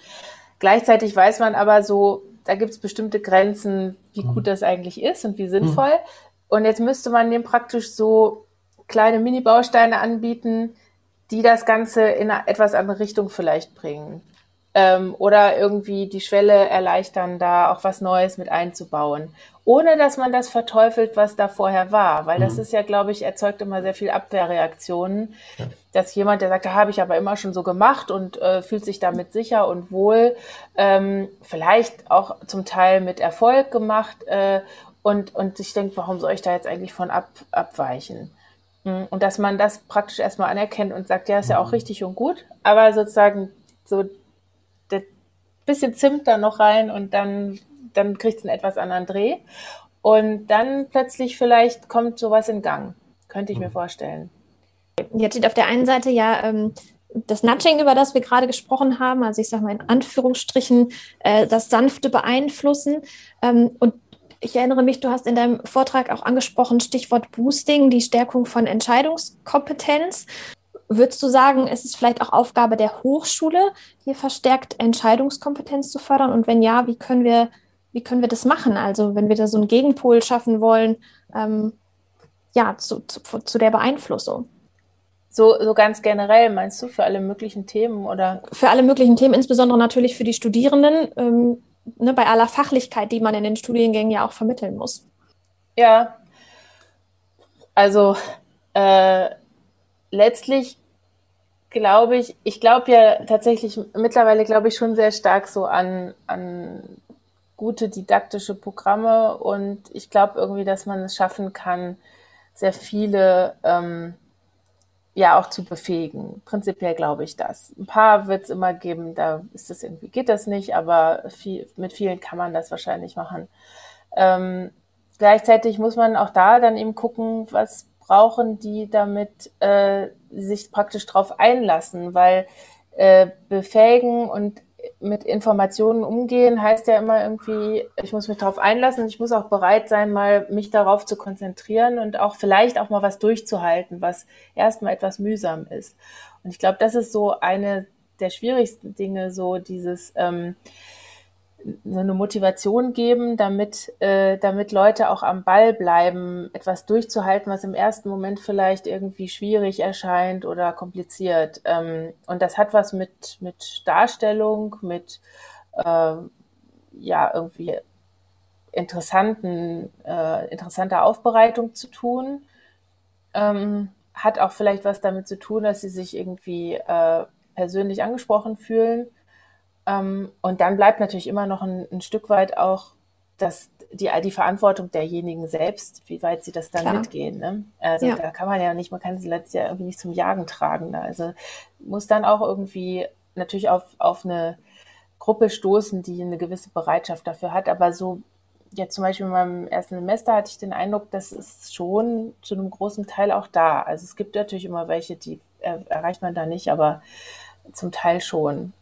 Gleichzeitig weiß man aber so, da gibt es bestimmte Grenzen, wie mhm. gut das eigentlich ist und wie sinnvoll. Mhm. Und jetzt müsste man dem praktisch so kleine Mini-Bausteine anbieten, die das Ganze in eine etwas andere Richtung vielleicht bringen. Ähm, oder irgendwie die Schwelle erleichtern, da auch was Neues mit einzubauen. Ohne dass man das verteufelt, was da vorher war. Weil mhm. das ist ja, glaube ich, erzeugt immer sehr viel Abwehrreaktionen. Ja. Dass jemand, der sagt, da habe ich aber immer schon so gemacht und äh, fühlt sich damit sicher und wohl, ähm, vielleicht auch zum Teil mit Erfolg gemacht äh, und, und sich denkt, warum soll ich da jetzt eigentlich von ab, abweichen? Mhm. Und dass man das praktisch erstmal anerkennt und sagt, ja, ist ja auch mhm. richtig und gut, aber sozusagen so das bisschen Zimt da noch rein und dann, dann kriegt es einen etwas anderen Dreh. Und dann plötzlich vielleicht kommt sowas in Gang. Könnte ich mir mhm. vorstellen. Jetzt steht auf der einen Seite ja ähm, das Nudging, über das wir gerade gesprochen haben, also ich sage mal in Anführungsstrichen, äh, das sanfte Beeinflussen. Ähm, und ich erinnere mich, du hast in deinem Vortrag auch angesprochen, Stichwort Boosting, die Stärkung von Entscheidungskompetenz. Würdest du sagen, ist es vielleicht auch Aufgabe der Hochschule, hier verstärkt Entscheidungskompetenz zu fördern? Und wenn ja, wie können wir, wie können wir das machen? Also wenn wir da so einen Gegenpol schaffen wollen, ähm, ja, zu, zu, zu der Beeinflussung. So, so ganz generell meinst du für alle möglichen Themen oder? Für alle möglichen Themen, insbesondere natürlich für die Studierenden. Ähm, ne, bei aller Fachlichkeit, die man in den Studiengängen ja auch vermitteln muss. Ja, also äh, letztlich glaube ich, ich glaube ja tatsächlich mittlerweile glaube ich schon sehr stark so an, an gute didaktische Programme und ich glaube irgendwie, dass man es schaffen kann, sehr viele ähm, ja auch zu befähigen. Prinzipiell glaube ich das. Ein paar wird es immer geben, da ist das irgendwie, geht das nicht, aber viel, mit vielen kann man das wahrscheinlich machen. Ähm, gleichzeitig muss man auch da dann eben gucken, was brauchen die, damit äh, sich praktisch drauf einlassen, weil äh, befähigen und mit Informationen umgehen heißt ja immer irgendwie, ich muss mich darauf einlassen, ich muss auch bereit sein, mal mich darauf zu konzentrieren und auch vielleicht auch mal was durchzuhalten, was erstmal etwas mühsam ist. Und ich glaube, das ist so eine der schwierigsten Dinge, so dieses ähm, so eine Motivation geben, damit, äh, damit Leute auch am Ball bleiben, etwas durchzuhalten, was im ersten Moment vielleicht irgendwie schwierig erscheint oder kompliziert. Ähm, und das hat was mit, mit Darstellung, mit äh, ja irgendwie interessanten, äh, interessanter Aufbereitung zu tun. Ähm, hat auch vielleicht was damit zu tun, dass sie sich irgendwie äh, persönlich angesprochen fühlen ähm, und dann bleibt natürlich immer noch ein, ein Stück weit auch das, die, die Verantwortung derjenigen selbst, wie weit sie das dann Klar. mitgehen. Ne? Also ja. da kann man ja nicht, man kann sie letztlich ja irgendwie nicht zum Jagen tragen. Ne? Also muss dann auch irgendwie natürlich auf, auf eine Gruppe stoßen, die eine gewisse Bereitschaft dafür hat. Aber so jetzt zum Beispiel in meinem ersten Semester hatte ich den Eindruck, das ist schon zu einem großen Teil auch da. Also es gibt natürlich immer welche, die erreicht man da nicht, aber zum Teil schon.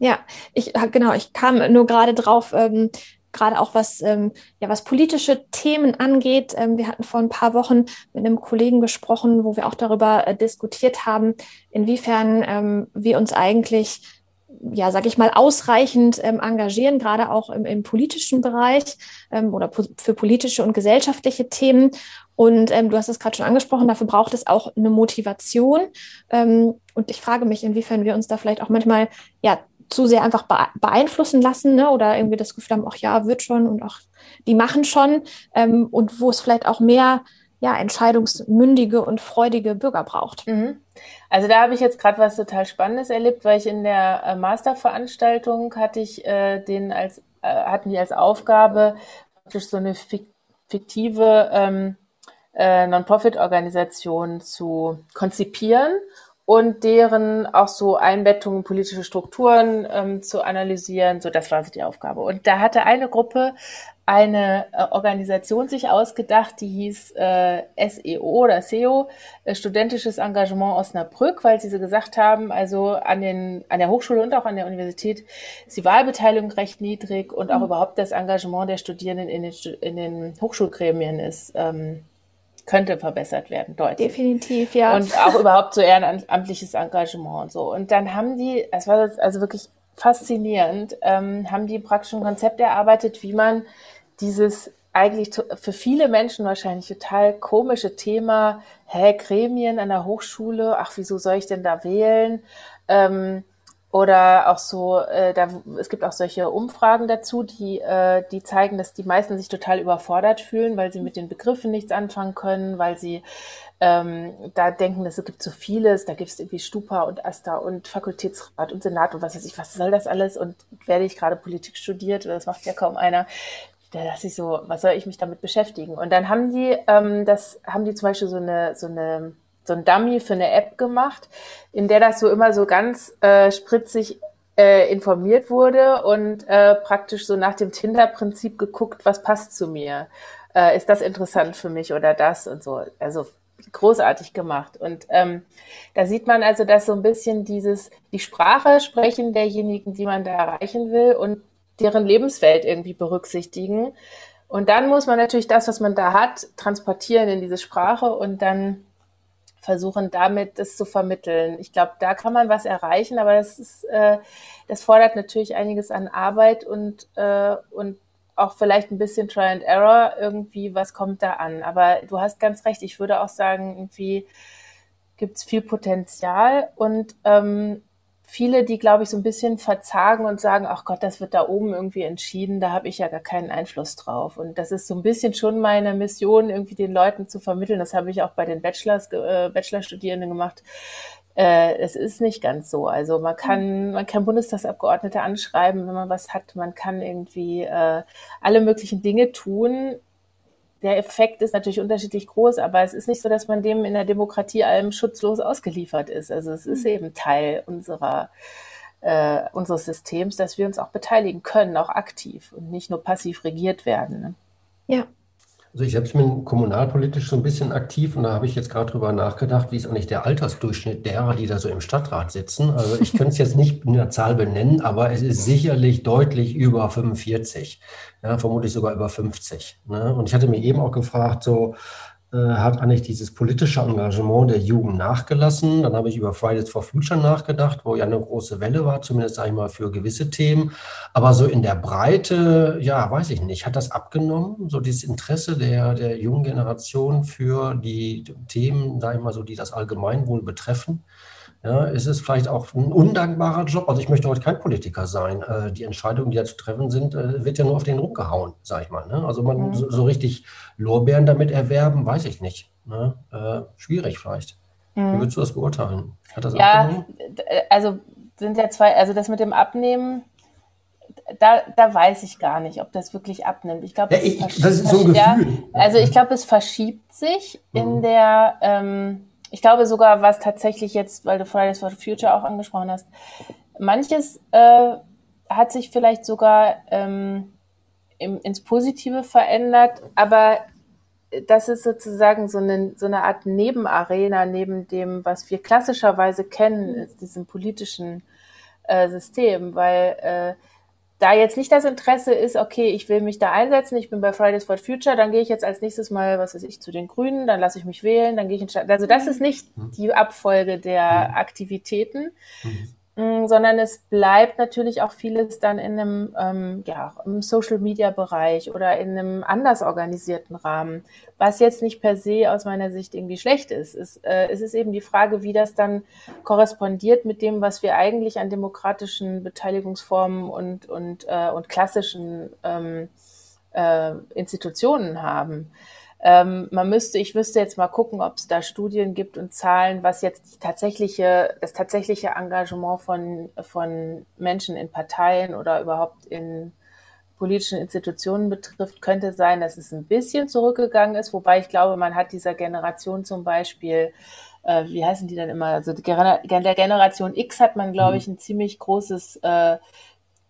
Ja, ich genau, ich kam nur gerade drauf, ähm, gerade auch was, ähm, ja, was politische Themen angeht. Ähm, wir hatten vor ein paar Wochen mit einem Kollegen gesprochen, wo wir auch darüber äh, diskutiert haben, inwiefern ähm, wir uns eigentlich ja, sag ich mal, ausreichend ähm, engagieren, gerade auch im, im politischen Bereich ähm, oder po für politische und gesellschaftliche Themen. Und ähm, du hast es gerade schon angesprochen, dafür braucht es auch eine Motivation. Ähm, und ich frage mich, inwiefern wir uns da vielleicht auch manchmal ja zu sehr einfach beeinflussen lassen ne? oder irgendwie das Gefühl haben, ach ja, wird schon und auch die machen schon ähm, und wo es vielleicht auch mehr ja, entscheidungsmündige und freudige Bürger braucht. Mhm. Also da habe ich jetzt gerade was total Spannendes erlebt, weil ich in der äh, Masterveranstaltung hatte ich äh, den als äh, hatten die als Aufgabe praktisch so eine fiktive ähm, äh, Non-Profit-Organisation zu konzipieren und deren auch so Einbettungen politische Strukturen ähm, zu analysieren. So, das war so die Aufgabe. Und da hatte eine Gruppe eine äh, Organisation sich ausgedacht, die hieß äh, SEO oder SEO, äh, Studentisches Engagement Osnabrück, weil sie so gesagt haben, also an, den, an der Hochschule und auch an der Universität ist die Wahlbeteiligung recht niedrig und auch mhm. überhaupt das Engagement der Studierenden in den, in den Hochschulgremien ist ähm, könnte verbessert werden, deutlich. Definitiv, ja. Und auch überhaupt so ehrenamtliches Engagement und so. Und dann haben die, es war also wirklich faszinierend, ähm, haben die praktisch ein Konzept erarbeitet, wie man dieses eigentlich für viele Menschen wahrscheinlich total komische Thema, hä, Gremien an der Hochschule, ach, wieso soll ich denn da wählen? Ähm, oder auch so, äh, da, es gibt auch solche Umfragen dazu, die, äh, die zeigen, dass die meisten sich total überfordert fühlen, weil sie mit den Begriffen nichts anfangen können, weil sie ähm, da denken, es gibt so vieles, da gibt es irgendwie Stupa und Asta und Fakultätsrat und Senat und was weiß ich, was soll das alles? Und werde ich gerade Politik studiert, das macht ja kaum einer. Da dachte ich so, was soll ich mich damit beschäftigen? Und dann haben die, ähm, das haben die zum Beispiel so eine, so eine so ein Dummy für eine App gemacht, in der das so immer so ganz äh, spritzig äh, informiert wurde und äh, praktisch so nach dem Tinder-Prinzip geguckt, was passt zu mir. Äh, ist das interessant für mich oder das und so. Also großartig gemacht. Und ähm, da sieht man also, dass so ein bisschen dieses, die Sprache sprechen derjenigen, die man da erreichen will und deren Lebenswelt irgendwie berücksichtigen. Und dann muss man natürlich das, was man da hat, transportieren in diese Sprache und dann versuchen damit das zu vermitteln. Ich glaube, da kann man was erreichen, aber das ist, äh, das fordert natürlich einiges an Arbeit und, äh, und auch vielleicht ein bisschen Try and Error irgendwie, was kommt da an. Aber du hast ganz recht, ich würde auch sagen, irgendwie gibt es viel Potenzial und ähm, viele, die, glaube ich, so ein bisschen verzagen und sagen, ach Gott, das wird da oben irgendwie entschieden, da habe ich ja gar keinen Einfluss drauf. Und das ist so ein bisschen schon meine Mission, irgendwie den Leuten zu vermitteln. Das habe ich auch bei den Bachelors, äh, Bachelorstudierenden gemacht. Äh, es ist nicht ganz so. Also man kann, man kann Bundestagsabgeordnete anschreiben, wenn man was hat. Man kann irgendwie äh, alle möglichen Dinge tun der Effekt ist natürlich unterschiedlich groß, aber es ist nicht so, dass man dem in der Demokratie allem schutzlos ausgeliefert ist. Also es ist mhm. eben Teil unserer äh, unseres Systems, dass wir uns auch beteiligen können, auch aktiv und nicht nur passiv regiert werden. Ne? Ja, also ich selbst bin kommunalpolitisch so ein bisschen aktiv und da habe ich jetzt gerade drüber nachgedacht, wie ist eigentlich der Altersdurchschnitt derer, die da so im Stadtrat sitzen. Also ich könnte es jetzt nicht in der Zahl benennen, aber es ist sicherlich deutlich über 45, ja, vermutlich sogar über 50. Ne? Und ich hatte mir eben auch gefragt, so hat eigentlich dieses politische Engagement der Jugend nachgelassen. Dann habe ich über Fridays for Future nachgedacht, wo ja eine große Welle war, zumindest sage ich mal für gewisse Themen. Aber so in der Breite, ja, weiß ich nicht, hat das abgenommen, so dieses Interesse der, der jungen Generation für die Themen, sage ich mal so, die das Allgemeinwohl betreffen. Ja, ist es vielleicht auch ein undankbarer Job? Also ich möchte heute kein Politiker sein. Äh, die Entscheidungen, die da zu treffen sind, äh, wird ja nur auf den rumgehauen, sage ich mal. Ne? Also man mhm. so, so, richtig Lorbeeren damit erwerben, weiß ich nicht. Ne? Äh, schwierig vielleicht. Mhm. Wie würdest du das beurteilen? Hat das ja, abgenommen? also sind ja zwei, also das mit dem Abnehmen, da, da weiß ich gar nicht, ob das wirklich abnimmt. Ich glaube, ja, das ist so ein Gefühl. Ja, also ich glaube, es verschiebt sich mhm. in der ähm, ich glaube sogar, was tatsächlich jetzt, weil du Fridays for Future auch angesprochen hast, manches äh, hat sich vielleicht sogar ähm, im, ins Positive verändert, aber das ist sozusagen so eine, so eine Art Nebenarena neben dem, was wir klassischerweise kennen, ist diesem politischen äh, System, weil äh, da jetzt nicht das Interesse ist, okay, ich will mich da einsetzen, ich bin bei Fridays for Future, dann gehe ich jetzt als nächstes mal, was weiß ich, zu den Grünen, dann lasse ich mich wählen, dann gehe ich in Stadt. Also das ist nicht mhm. die Abfolge der mhm. Aktivitäten, mhm. Sondern es bleibt natürlich auch vieles dann in einem, ähm, ja, im Social-Media-Bereich oder in einem anders organisierten Rahmen, was jetzt nicht per se aus meiner Sicht irgendwie schlecht ist. Es, äh, es ist eben die Frage, wie das dann korrespondiert mit dem, was wir eigentlich an demokratischen Beteiligungsformen und, und, äh, und klassischen ähm, äh, Institutionen haben. Ähm, man müsste, ich wüsste jetzt mal gucken, ob es da Studien gibt und Zahlen, was jetzt die tatsächliche, das tatsächliche Engagement von, von Menschen in Parteien oder überhaupt in politischen Institutionen betrifft, könnte sein, dass es ein bisschen zurückgegangen ist, wobei ich glaube, man hat dieser Generation zum Beispiel, äh, wie heißen die denn immer, also der Generation X hat man, glaube mhm. ich, ein ziemlich großes äh,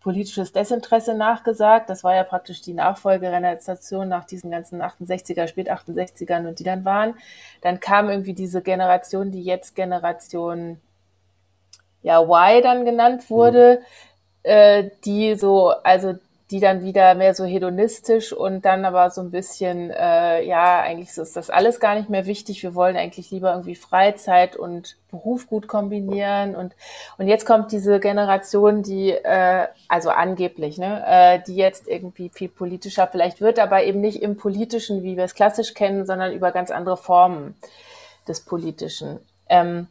politisches Desinteresse nachgesagt. Das war ja praktisch die Nachfolgegeneration nach diesen ganzen 68er, spät 68ern und die dann waren. Dann kam irgendwie diese Generation, die jetzt Generation ja Y dann genannt wurde, mhm. äh, die so, also die dann wieder mehr so hedonistisch und dann aber so ein bisschen, äh, ja, eigentlich ist das alles gar nicht mehr wichtig. Wir wollen eigentlich lieber irgendwie Freizeit und Beruf gut kombinieren und und jetzt kommt diese Generation, die äh, also angeblich, ne, äh, die jetzt irgendwie viel politischer vielleicht wird, aber eben nicht im politischen, wie wir es klassisch kennen, sondern über ganz andere Formen des politischen. Ähm,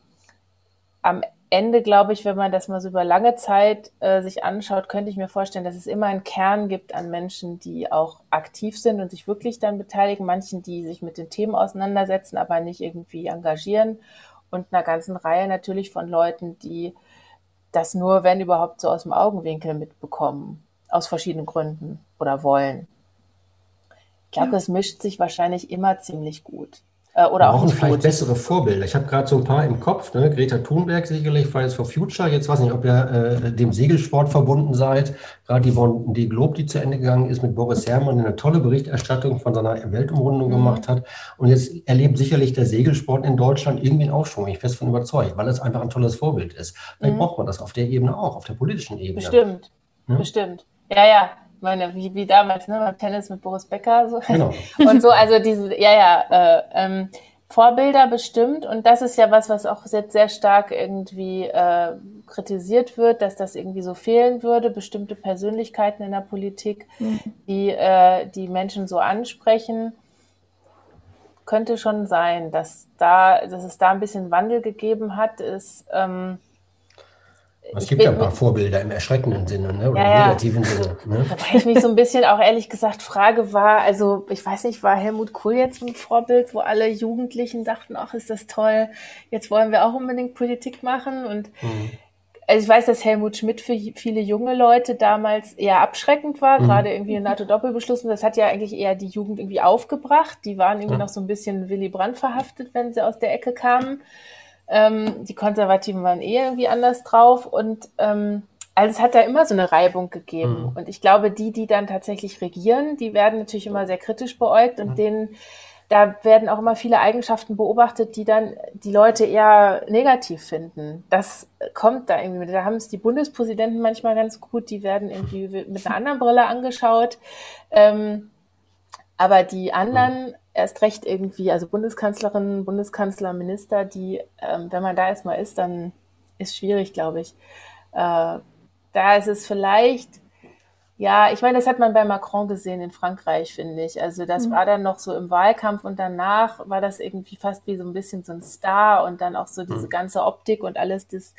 am Ende, glaube ich, wenn man das mal so über lange Zeit äh, sich anschaut, könnte ich mir vorstellen, dass es immer einen Kern gibt an Menschen, die auch aktiv sind und sich wirklich dann beteiligen, manchen, die sich mit den Themen auseinandersetzen, aber nicht irgendwie engagieren und einer ganzen Reihe natürlich von Leuten, die das nur, wenn überhaupt, so aus dem Augenwinkel mitbekommen, aus verschiedenen Gründen oder wollen. Ich glaube, ja. das mischt sich wahrscheinlich immer ziemlich gut. Äh, oder auch vielleicht gut. bessere Vorbilder. Ich habe gerade so ein paar im Kopf. Ne? Greta Thunberg sicherlich, Fridays for Future. Jetzt weiß ich nicht, ob ihr äh, dem Segelsport verbunden seid. Gerade die, die Globe, die zu Ende gegangen ist mit Boris Herrmann, eine tolle Berichterstattung von seiner Weltumrundung mhm. gemacht hat. Und jetzt erlebt sicherlich der Segelsport in Deutschland irgendwie einen Aufschwung. Ich bin fest von überzeugt, weil es einfach ein tolles Vorbild ist. Vielleicht mhm. braucht man das auf der Ebene auch, auf der politischen Ebene. Bestimmt, ja? bestimmt. Ja, ja, meine, wie, wie damals, ne, beim Tennis mit Boris Becker. So. Genau. Und so, also diese, ja, ja, äh, ähm, Vorbilder bestimmt. Und das ist ja was, was auch jetzt sehr stark irgendwie äh, kritisiert wird, dass das irgendwie so fehlen würde, bestimmte Persönlichkeiten in der Politik, mhm. die äh, die Menschen so ansprechen. Könnte schon sein, dass da, dass es da ein bisschen Wandel gegeben hat, ist, ähm, es gibt ja ein paar Vorbilder im erschreckenden Sinne ne? oder ja, im negativen ja. Sinne. Ne? Wobei ich mich so ein bisschen auch ehrlich gesagt frage, war, also ich weiß nicht, war Helmut Kohl jetzt ein Vorbild, wo alle Jugendlichen dachten, ach, ist das toll, jetzt wollen wir auch unbedingt Politik machen und mhm. Also ich weiß, dass Helmut Schmidt für viele junge Leute damals eher abschreckend war, mhm. gerade irgendwie in NATO-Doppelbeschluss. Und das hat ja eigentlich eher die Jugend irgendwie aufgebracht. Die waren irgendwie ja. noch so ein bisschen Willy Brandt verhaftet, wenn sie aus der Ecke kamen. Ähm, die Konservativen waren eh irgendwie anders drauf und ähm, also es hat da immer so eine Reibung gegeben. Mhm. Und ich glaube, die, die dann tatsächlich regieren, die werden natürlich immer sehr kritisch beäugt und mhm. denen, da werden auch immer viele Eigenschaften beobachtet, die dann die Leute eher negativ finden. Das kommt da irgendwie mit. Da haben es die Bundespräsidenten manchmal ganz gut, die werden irgendwie mit einer anderen Brille angeschaut. Ähm, aber die anderen mhm erst recht irgendwie, also Bundeskanzlerin, Bundeskanzler, Minister, die, ähm, wenn man da erstmal ist, dann ist schwierig, glaube ich. Äh, da ist es vielleicht, ja, ich meine, das hat man bei Macron gesehen in Frankreich, finde ich. Also das mhm. war dann noch so im Wahlkampf und danach war das irgendwie fast wie so ein bisschen so ein Star und dann auch so diese mhm. ganze Optik und alles, das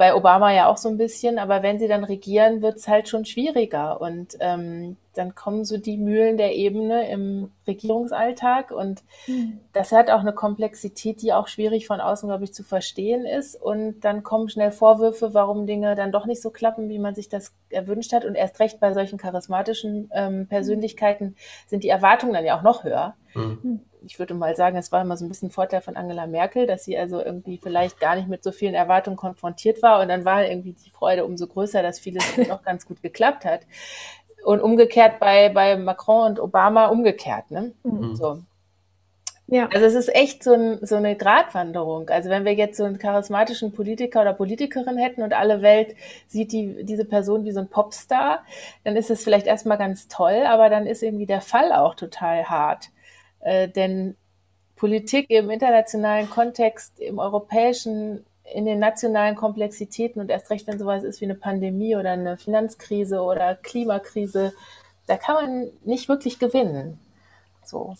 bei Obama ja auch so ein bisschen, aber wenn sie dann regieren, wird es halt schon schwieriger. Und ähm, dann kommen so die Mühlen der Ebene im Regierungsalltag. Und mhm. das hat auch eine Komplexität, die auch schwierig von außen, glaube ich, zu verstehen ist. Und dann kommen schnell Vorwürfe, warum Dinge dann doch nicht so klappen, wie man sich das erwünscht hat. Und erst recht bei solchen charismatischen ähm, Persönlichkeiten sind die Erwartungen dann ja auch noch höher. Mhm ich würde mal sagen, es war immer so ein bisschen Vorteil von Angela Merkel, dass sie also irgendwie vielleicht gar nicht mit so vielen Erwartungen konfrontiert war und dann war irgendwie die Freude umso größer, dass vieles noch ganz gut geklappt hat. Und umgekehrt bei, bei Macron und Obama umgekehrt, ne? Mhm. So. Ja. Also es ist echt so, ein, so eine Gratwanderung. Also wenn wir jetzt so einen charismatischen Politiker oder Politikerin hätten und alle Welt sieht die, diese Person wie so ein Popstar, dann ist es vielleicht erstmal ganz toll, aber dann ist irgendwie der Fall auch total hart. Äh, denn Politik im internationalen Kontext, im europäischen, in den nationalen Komplexitäten und erst recht, wenn sowas ist wie eine Pandemie oder eine Finanzkrise oder Klimakrise, da kann man nicht wirklich gewinnen. So.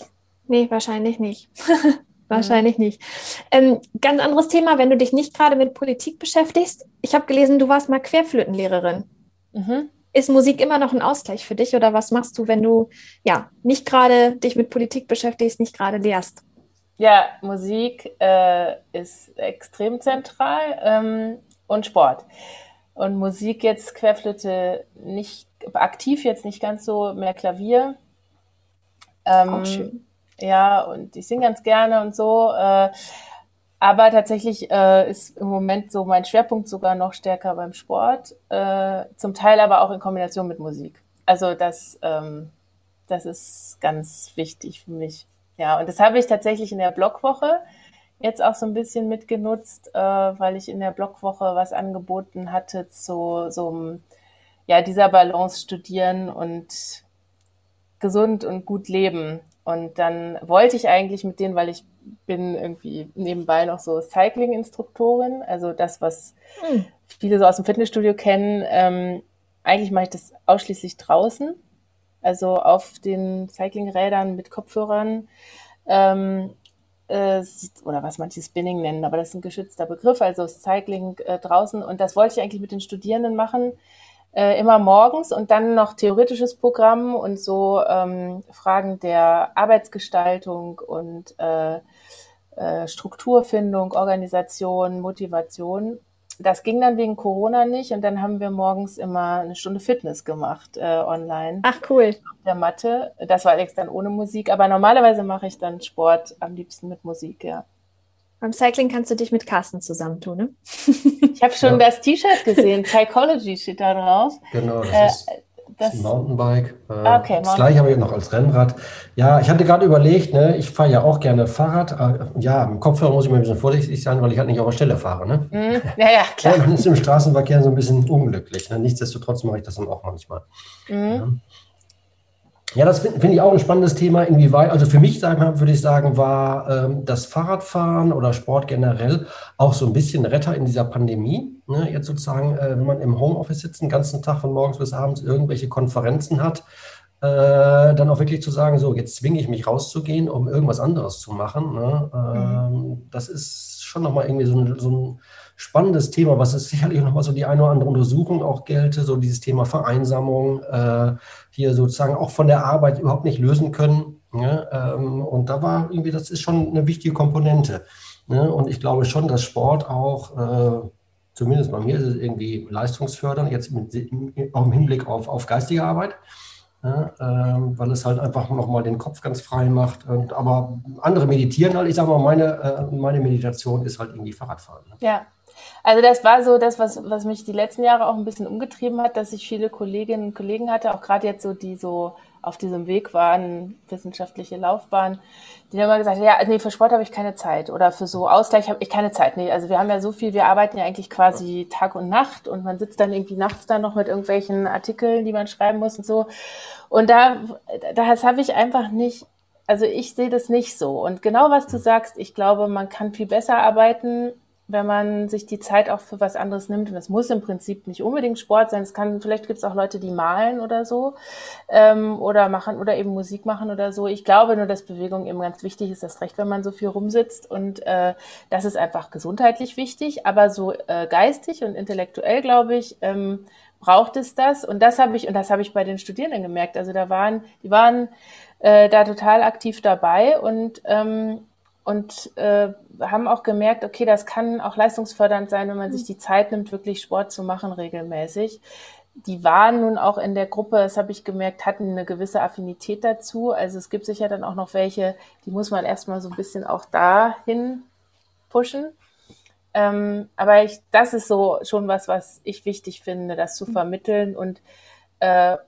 Nee, wahrscheinlich nicht. wahrscheinlich mhm. nicht. Ähm, ganz anderes Thema, wenn du dich nicht gerade mit Politik beschäftigst. Ich habe gelesen, du warst mal Querflötenlehrerin. Mhm. Ist Musik immer noch ein Ausgleich für dich oder was machst du, wenn du ja nicht gerade dich mit Politik beschäftigst, nicht gerade lehrst? Ja, Musik äh, ist extrem zentral ähm, und Sport. Und Musik jetzt Querflöte nicht aktiv, jetzt nicht ganz so, mehr Klavier. Ähm, Auch schön. Ja, und ich singe ganz gerne und so. Äh, aber tatsächlich äh, ist im Moment so mein Schwerpunkt sogar noch stärker beim Sport, äh, zum Teil aber auch in Kombination mit Musik. Also das, ähm, das ist ganz wichtig für mich. Ja, und das habe ich tatsächlich in der Blogwoche jetzt auch so ein bisschen mitgenutzt, äh, weil ich in der Blogwoche was angeboten hatte zu so ja dieser Balance studieren und gesund und gut leben. Und dann wollte ich eigentlich mit denen, weil ich bin irgendwie nebenbei noch so Cycling-Instruktorin, also das, was hm. viele so aus dem Fitnessstudio kennen. Ähm, eigentlich mache ich das ausschließlich draußen, also auf den Cyclingrädern mit Kopfhörern. Ähm, äh, oder was manche Spinning nennen, aber das ist ein geschützter Begriff, also Cycling äh, draußen. Und das wollte ich eigentlich mit den Studierenden machen, äh, immer morgens und dann noch theoretisches Programm und so ähm, Fragen der Arbeitsgestaltung und äh, äh, Strukturfindung, Organisation, Motivation. Das ging dann wegen Corona nicht und dann haben wir morgens immer eine Stunde Fitness gemacht äh, online. Ach cool. Auf der Matte. Das war allerdings dann ohne Musik, aber normalerweise mache ich dann Sport am liebsten mit Musik, ja. Beim Cycling kannst du dich mit Carsten zusammentun, ne? ich habe schon ja. das T-Shirt gesehen, Psychology steht da drauf. Genau, das äh, ist das, Mountainbike. Äh, okay, das gleiche habe ich noch als Rennrad. Ja, ich hatte gerade überlegt, ne, ich fahre ja auch gerne Fahrrad. Äh, ja, im Kopfhörer muss ich mal ein bisschen vorsichtig sein, weil ich halt nicht auf der Stelle fahre. Ne? Mhm. Ja, ja, klar. Ja, man ist im Straßenverkehr so ein bisschen unglücklich. Ne? Nichtsdestotrotz mache ich das dann auch manchmal. Mhm. Ja. Ja, das finde find ich auch ein spannendes Thema. Inwieweit, also für mich sagen, würde ich sagen, war ähm, das Fahrradfahren oder Sport generell auch so ein bisschen Retter in dieser Pandemie. Ne? Jetzt sozusagen, äh, wenn man im Homeoffice sitzt, den ganzen Tag von morgens bis abends irgendwelche Konferenzen hat, äh, dann auch wirklich zu sagen, so, jetzt zwinge ich mich rauszugehen, um irgendwas anderes zu machen. Ne? Ähm, mhm. Das ist schon nochmal irgendwie so ein, so ein spannendes Thema, was es sicherlich nochmal so die eine oder andere Untersuchung auch gelte, so dieses Thema Vereinsamung, äh, hier sozusagen auch von der Arbeit überhaupt nicht lösen können. Ne? Ähm, und da war irgendwie, das ist schon eine wichtige Komponente. Ne? Und ich glaube schon, dass Sport auch, äh, zumindest bei mir ist es irgendwie leistungsfördernd, jetzt mit, auch im Hinblick auf, auf geistige Arbeit. Ja, ähm, weil es halt einfach nochmal den Kopf ganz frei macht. Und, aber andere meditieren halt. Ich sage mal, meine, äh, meine Meditation ist halt irgendwie Fahrradfahren. Ne? Ja, also das war so das, was, was mich die letzten Jahre auch ein bisschen umgetrieben hat, dass ich viele Kolleginnen und Kollegen hatte, auch gerade jetzt so, die so auf diesem Weg waren, wissenschaftliche Laufbahn, die dann immer gesagt haben, ja, nee, für Sport habe ich keine Zeit oder für so Ausgleich habe ich keine Zeit. Nee, also wir haben ja so viel, wir arbeiten ja eigentlich quasi Tag und Nacht und man sitzt dann irgendwie nachts dann noch mit irgendwelchen Artikeln, die man schreiben muss und so. Und da, das habe ich einfach nicht also ich sehe das nicht so. Und genau was du sagst, ich glaube, man kann viel besser arbeiten, wenn man sich die Zeit auch für was anderes nimmt. Und es muss im Prinzip nicht unbedingt Sport sein. Es kann, vielleicht gibt es auch Leute, die malen oder so ähm, oder machen oder eben Musik machen oder so. Ich glaube nur, dass Bewegung eben ganz wichtig ist, das recht, wenn man so viel rumsitzt. Und äh, das ist einfach gesundheitlich wichtig, aber so äh, geistig und intellektuell, glaube ich, ähm, braucht es das. Und das habe ich, und das habe ich bei den Studierenden gemerkt. Also da waren, die waren äh, da total aktiv dabei und ähm, und äh, haben auch gemerkt, okay, das kann auch leistungsfördernd sein, wenn man sich die Zeit nimmt, wirklich Sport zu machen regelmäßig. Die waren nun auch in der Gruppe, das habe ich gemerkt, hatten eine gewisse Affinität dazu. Also es gibt sicher dann auch noch welche, die muss man erstmal so ein bisschen auch dahin pushen. Ähm, aber ich, das ist so schon was, was ich wichtig finde, das zu vermitteln und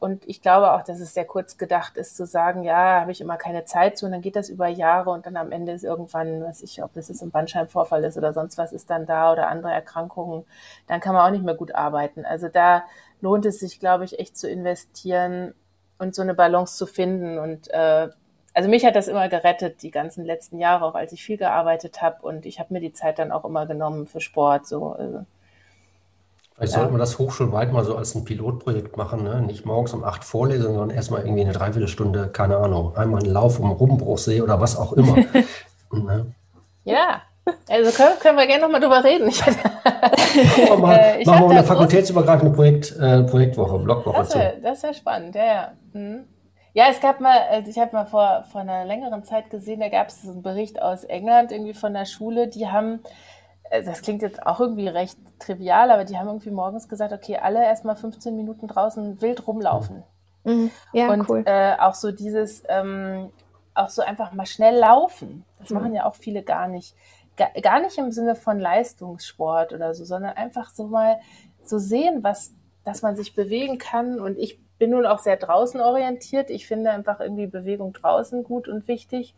und ich glaube auch, dass es sehr kurz gedacht ist, zu sagen, ja, habe ich immer keine Zeit zu und dann geht das über Jahre und dann am Ende ist irgendwann, weiß ich, ob das jetzt ein Bandscheibenvorfall ist oder sonst was ist dann da oder andere Erkrankungen, dann kann man auch nicht mehr gut arbeiten. Also da lohnt es sich, glaube ich, echt zu investieren und so eine Balance zu finden und äh, also mich hat das immer gerettet, die ganzen letzten Jahre, auch als ich viel gearbeitet habe. Und ich habe mir die Zeit dann auch immer genommen für Sport. So. Also Vielleicht ja. sollten wir das hochschulweit mal so als ein Pilotprojekt machen. Ne? Nicht morgens um acht vorlesen, sondern erstmal irgendwie eine Dreiviertelstunde, keine Ahnung, einmal einen Lauf um Rummbruchsee oder was auch immer. ne? Ja, Also können, können wir gerne nochmal drüber reden. Ich, oh, mal, äh, machen wir eine fakultätsübergreifende Projekt, äh, Projektwoche, Blogwoche das wär, zu. Das wäre spannend, ja, ja. Mhm. Ja, es gab mal, also ich habe mal vor, vor einer längeren Zeit gesehen, da gab es einen Bericht aus England, irgendwie von der Schule, die haben, das klingt jetzt auch irgendwie recht trivial, aber die haben irgendwie morgens gesagt, okay, alle erstmal 15 Minuten draußen wild rumlaufen. Mhm. Ja, und cool. äh, auch so dieses, ähm, auch so einfach mal schnell laufen. Das mhm. machen ja auch viele gar nicht. Gar, gar nicht im Sinne von Leistungssport oder so, sondern einfach so mal so sehen, was, dass man sich bewegen kann. Und ich bin nun auch sehr draußen orientiert. Ich finde einfach irgendwie Bewegung draußen gut und wichtig.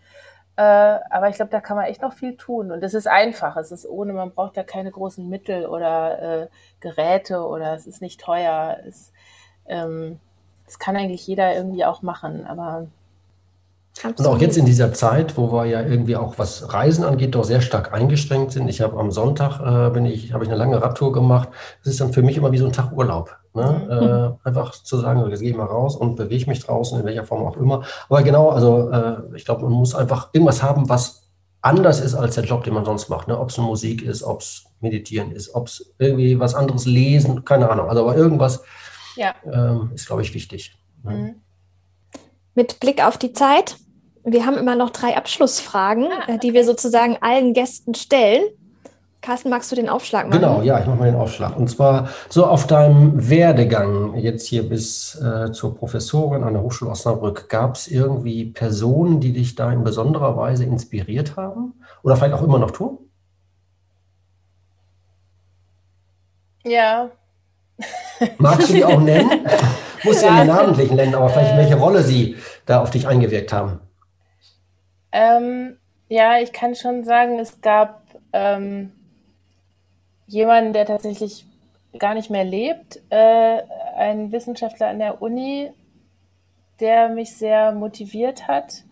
Äh, aber ich glaube, da kann man echt noch viel tun. Und es ist einfach. Es ist ohne, man braucht da keine großen Mittel oder äh, Geräte oder es ist nicht teuer. Es, ähm, das kann eigentlich jeder irgendwie auch machen. Aber. Und auch jetzt in dieser Zeit, wo wir ja irgendwie auch was Reisen angeht, doch sehr stark eingeschränkt sind. Ich habe am Sonntag äh, bin ich, habe ich eine lange Radtour gemacht. Das ist dann für mich immer wie so ein Tag Urlaub. Ne? Mhm. Äh, einfach zu sagen, jetzt gehe ich mal raus und bewege mich draußen, in welcher Form auch immer. Aber genau, also äh, ich glaube, man muss einfach irgendwas haben, was anders ist als der Job, den man sonst macht. Ne? Ob es Musik ist, ob es Meditieren ist, ob es irgendwie was anderes lesen, keine Ahnung. Also aber irgendwas ja. ähm, ist, glaube ich, wichtig. Ne? Mhm. Mit Blick auf die Zeit, wir haben immer noch drei Abschlussfragen, ah, okay. Äh, die wir sozusagen allen Gästen stellen. Carsten, magst du den Aufschlag machen? Genau, ja, ich mache mal den Aufschlag. Und zwar so auf deinem Werdegang jetzt hier bis äh, zur Professorin an der Hochschule Osnabrück, gab es irgendwie Personen, die dich da in besonderer Weise inspiriert haben oder vielleicht auch immer noch tun? Ja. Magst du die auch nennen? Muss ja, ja namentlich nennen, aber vielleicht äh, welche Rolle sie da auf dich eingewirkt haben. Ähm, ja, ich kann schon sagen, es gab ähm, jemanden, der tatsächlich gar nicht mehr lebt, äh, ein Wissenschaftler an der Uni, der mich sehr motiviert hat,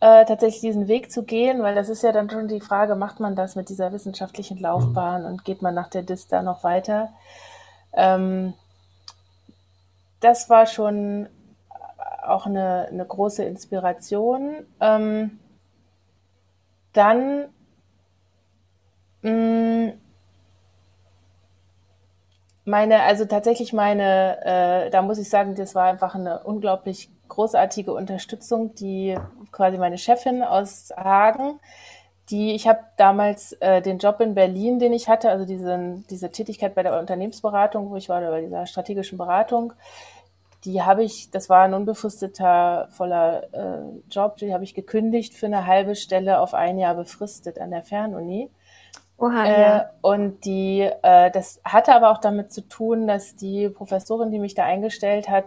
äh, tatsächlich diesen Weg zu gehen, weil das ist ja dann schon die Frage, macht man das mit dieser wissenschaftlichen Laufbahn und geht man nach der DIS da noch weiter? Ähm, das war schon auch eine, eine große Inspiration. Ähm, dann mh, mm, meine, also tatsächlich meine, äh, da muss ich sagen, das war einfach eine unglaublich großartige Unterstützung, die quasi meine Chefin aus Hagen, die, ich habe damals äh, den Job in Berlin, den ich hatte, also diese, diese Tätigkeit bei der Unternehmensberatung, wo ich war, bei dieser strategischen Beratung, die habe ich, das war ein unbefristeter voller äh, Job, die habe ich gekündigt für eine halbe Stelle auf ein Jahr befristet an der Fernuni. Oha, äh, ja. Und die, äh, das hatte aber auch damit zu tun, dass die Professorin, die mich da eingestellt hat,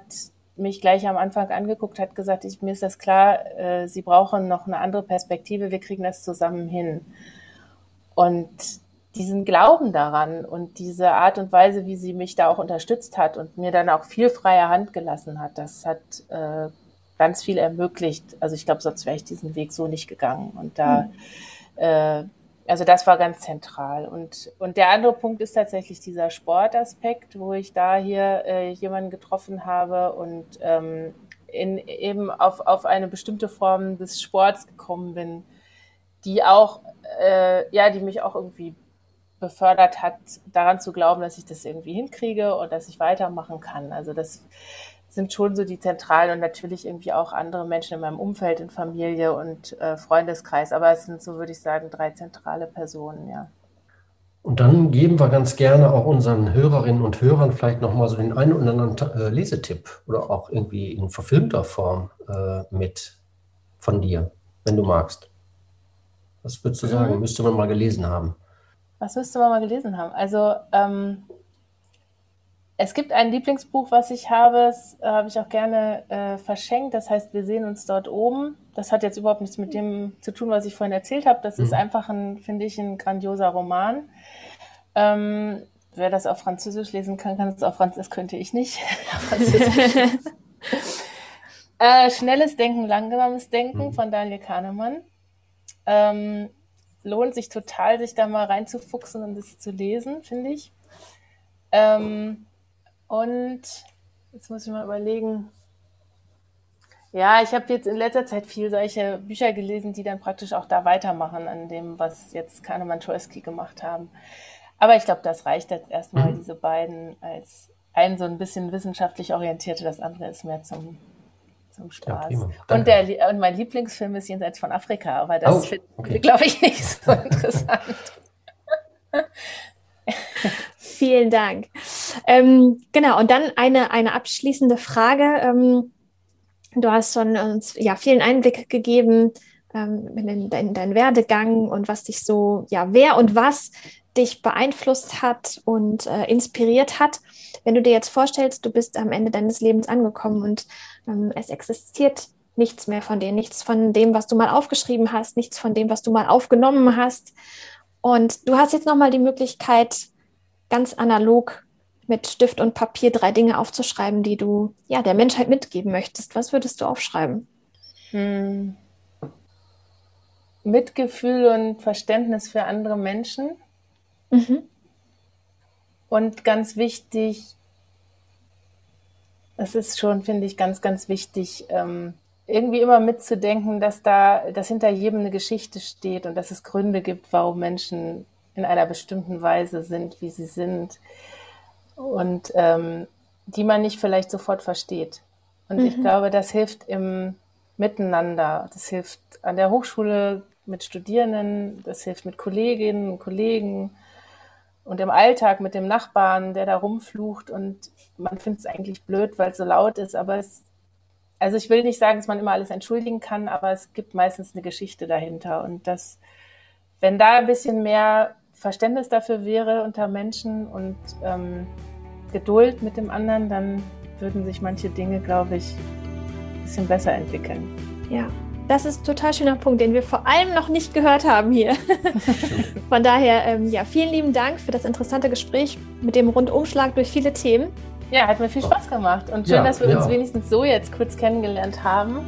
mich gleich am Anfang angeguckt hat, gesagt, ich, mir ist das klar, äh, Sie brauchen noch eine andere Perspektive, wir kriegen das zusammen hin. Und diesen Glauben daran und diese Art und Weise, wie sie mich da auch unterstützt hat und mir dann auch viel freie Hand gelassen hat, das hat äh, ganz viel ermöglicht. Also ich glaube, sonst wäre ich diesen Weg so nicht gegangen. Und da mhm. äh, also das war ganz zentral. Und, und der andere Punkt ist tatsächlich dieser Sportaspekt, wo ich da hier äh, jemanden getroffen habe und ähm, in, eben auf, auf eine bestimmte Form des Sports gekommen bin, die auch, äh, ja, die mich auch irgendwie befördert hat, daran zu glauben, dass ich das irgendwie hinkriege und dass ich weitermachen kann. Also das sind schon so die zentralen und natürlich irgendwie auch andere Menschen in meinem Umfeld, in Familie und äh, Freundeskreis. Aber es sind so, würde ich sagen, drei zentrale Personen, ja. Und dann geben wir ganz gerne auch unseren Hörerinnen und Hörern vielleicht nochmal so den einen oder anderen äh, Lesetipp oder auch irgendwie in verfilmter Form äh, mit von dir, wenn du magst. Was würdest du sagen, mhm. müsste man mal gelesen haben? Was müsste man mal gelesen haben? Also, ähm, es gibt ein Lieblingsbuch, was ich habe, das äh, habe ich auch gerne äh, verschenkt. Das heißt, wir sehen uns dort oben. Das hat jetzt überhaupt nichts mit dem zu tun, was ich vorhin erzählt habe. Das mhm. ist einfach ein, finde ich, ein grandioser Roman. Ähm, wer das auf Französisch lesen kann, kann es auf Französisch. Das könnte ich nicht. äh, Schnelles Denken, langsames Denken mhm. von Daniel Kahnemann. Ähm, lohnt sich total, sich da mal reinzufuchsen und es zu lesen, finde ich. Ähm, und jetzt muss ich mal überlegen. Ja, ich habe jetzt in letzter Zeit viel solche Bücher gelesen, die dann praktisch auch da weitermachen an dem, was jetzt Kahnemann Tolski gemacht haben. Aber ich glaube, das reicht jetzt erstmal, mhm. diese beiden als ein so ein bisschen wissenschaftlich orientierte, das andere ist mehr zum, zum Spaß. Ja, und, der, und mein Lieblingsfilm ist Jenseits von Afrika, aber das oh, finde okay. glaube ich, nicht so interessant. Vielen Dank. Ähm, genau, und dann eine, eine abschließende Frage. Ähm, du hast schon uns ja, vielen Einblick gegeben ähm, in, in deinen Werdegang und was dich so, ja, wer und was dich beeinflusst hat und äh, inspiriert hat. Wenn du dir jetzt vorstellst, du bist am Ende deines Lebens angekommen und ähm, es existiert nichts mehr von dir, nichts von dem, was du mal aufgeschrieben hast, nichts von dem, was du mal aufgenommen hast. Und du hast jetzt nochmal die Möglichkeit, ganz analog mit Stift und Papier drei Dinge aufzuschreiben, die du ja der Menschheit mitgeben möchtest. Was würdest du aufschreiben? Hm. Mitgefühl und Verständnis für andere Menschen Mhm. Und ganz wichtig, es ist schon, finde ich, ganz, ganz wichtig, ähm, irgendwie immer mitzudenken, dass da, dass hinter jedem eine Geschichte steht und dass es Gründe gibt, warum Menschen in einer bestimmten Weise sind, wie sie sind und ähm, die man nicht vielleicht sofort versteht. Und mhm. ich glaube, das hilft im Miteinander. Das hilft an der Hochschule mit Studierenden, das hilft mit Kolleginnen und Kollegen, und im Alltag mit dem Nachbarn, der da rumflucht und man findet es eigentlich blöd, weil es so laut ist, aber es, also ich will nicht sagen, dass man immer alles entschuldigen kann, aber es gibt meistens eine Geschichte dahinter und das, wenn da ein bisschen mehr Verständnis dafür wäre unter Menschen und ähm, Geduld mit dem anderen, dann würden sich manche Dinge, glaube ich, ein bisschen besser entwickeln. Ja, das ist ein total schöner Punkt, den wir vor allem noch nicht gehört haben hier. Von daher, ähm, ja, vielen lieben Dank für das interessante Gespräch mit dem Rundumschlag durch viele Themen. Ja, hat mir viel Spaß gemacht und schön, ja, dass wir ja. uns wenigstens so jetzt kurz kennengelernt haben.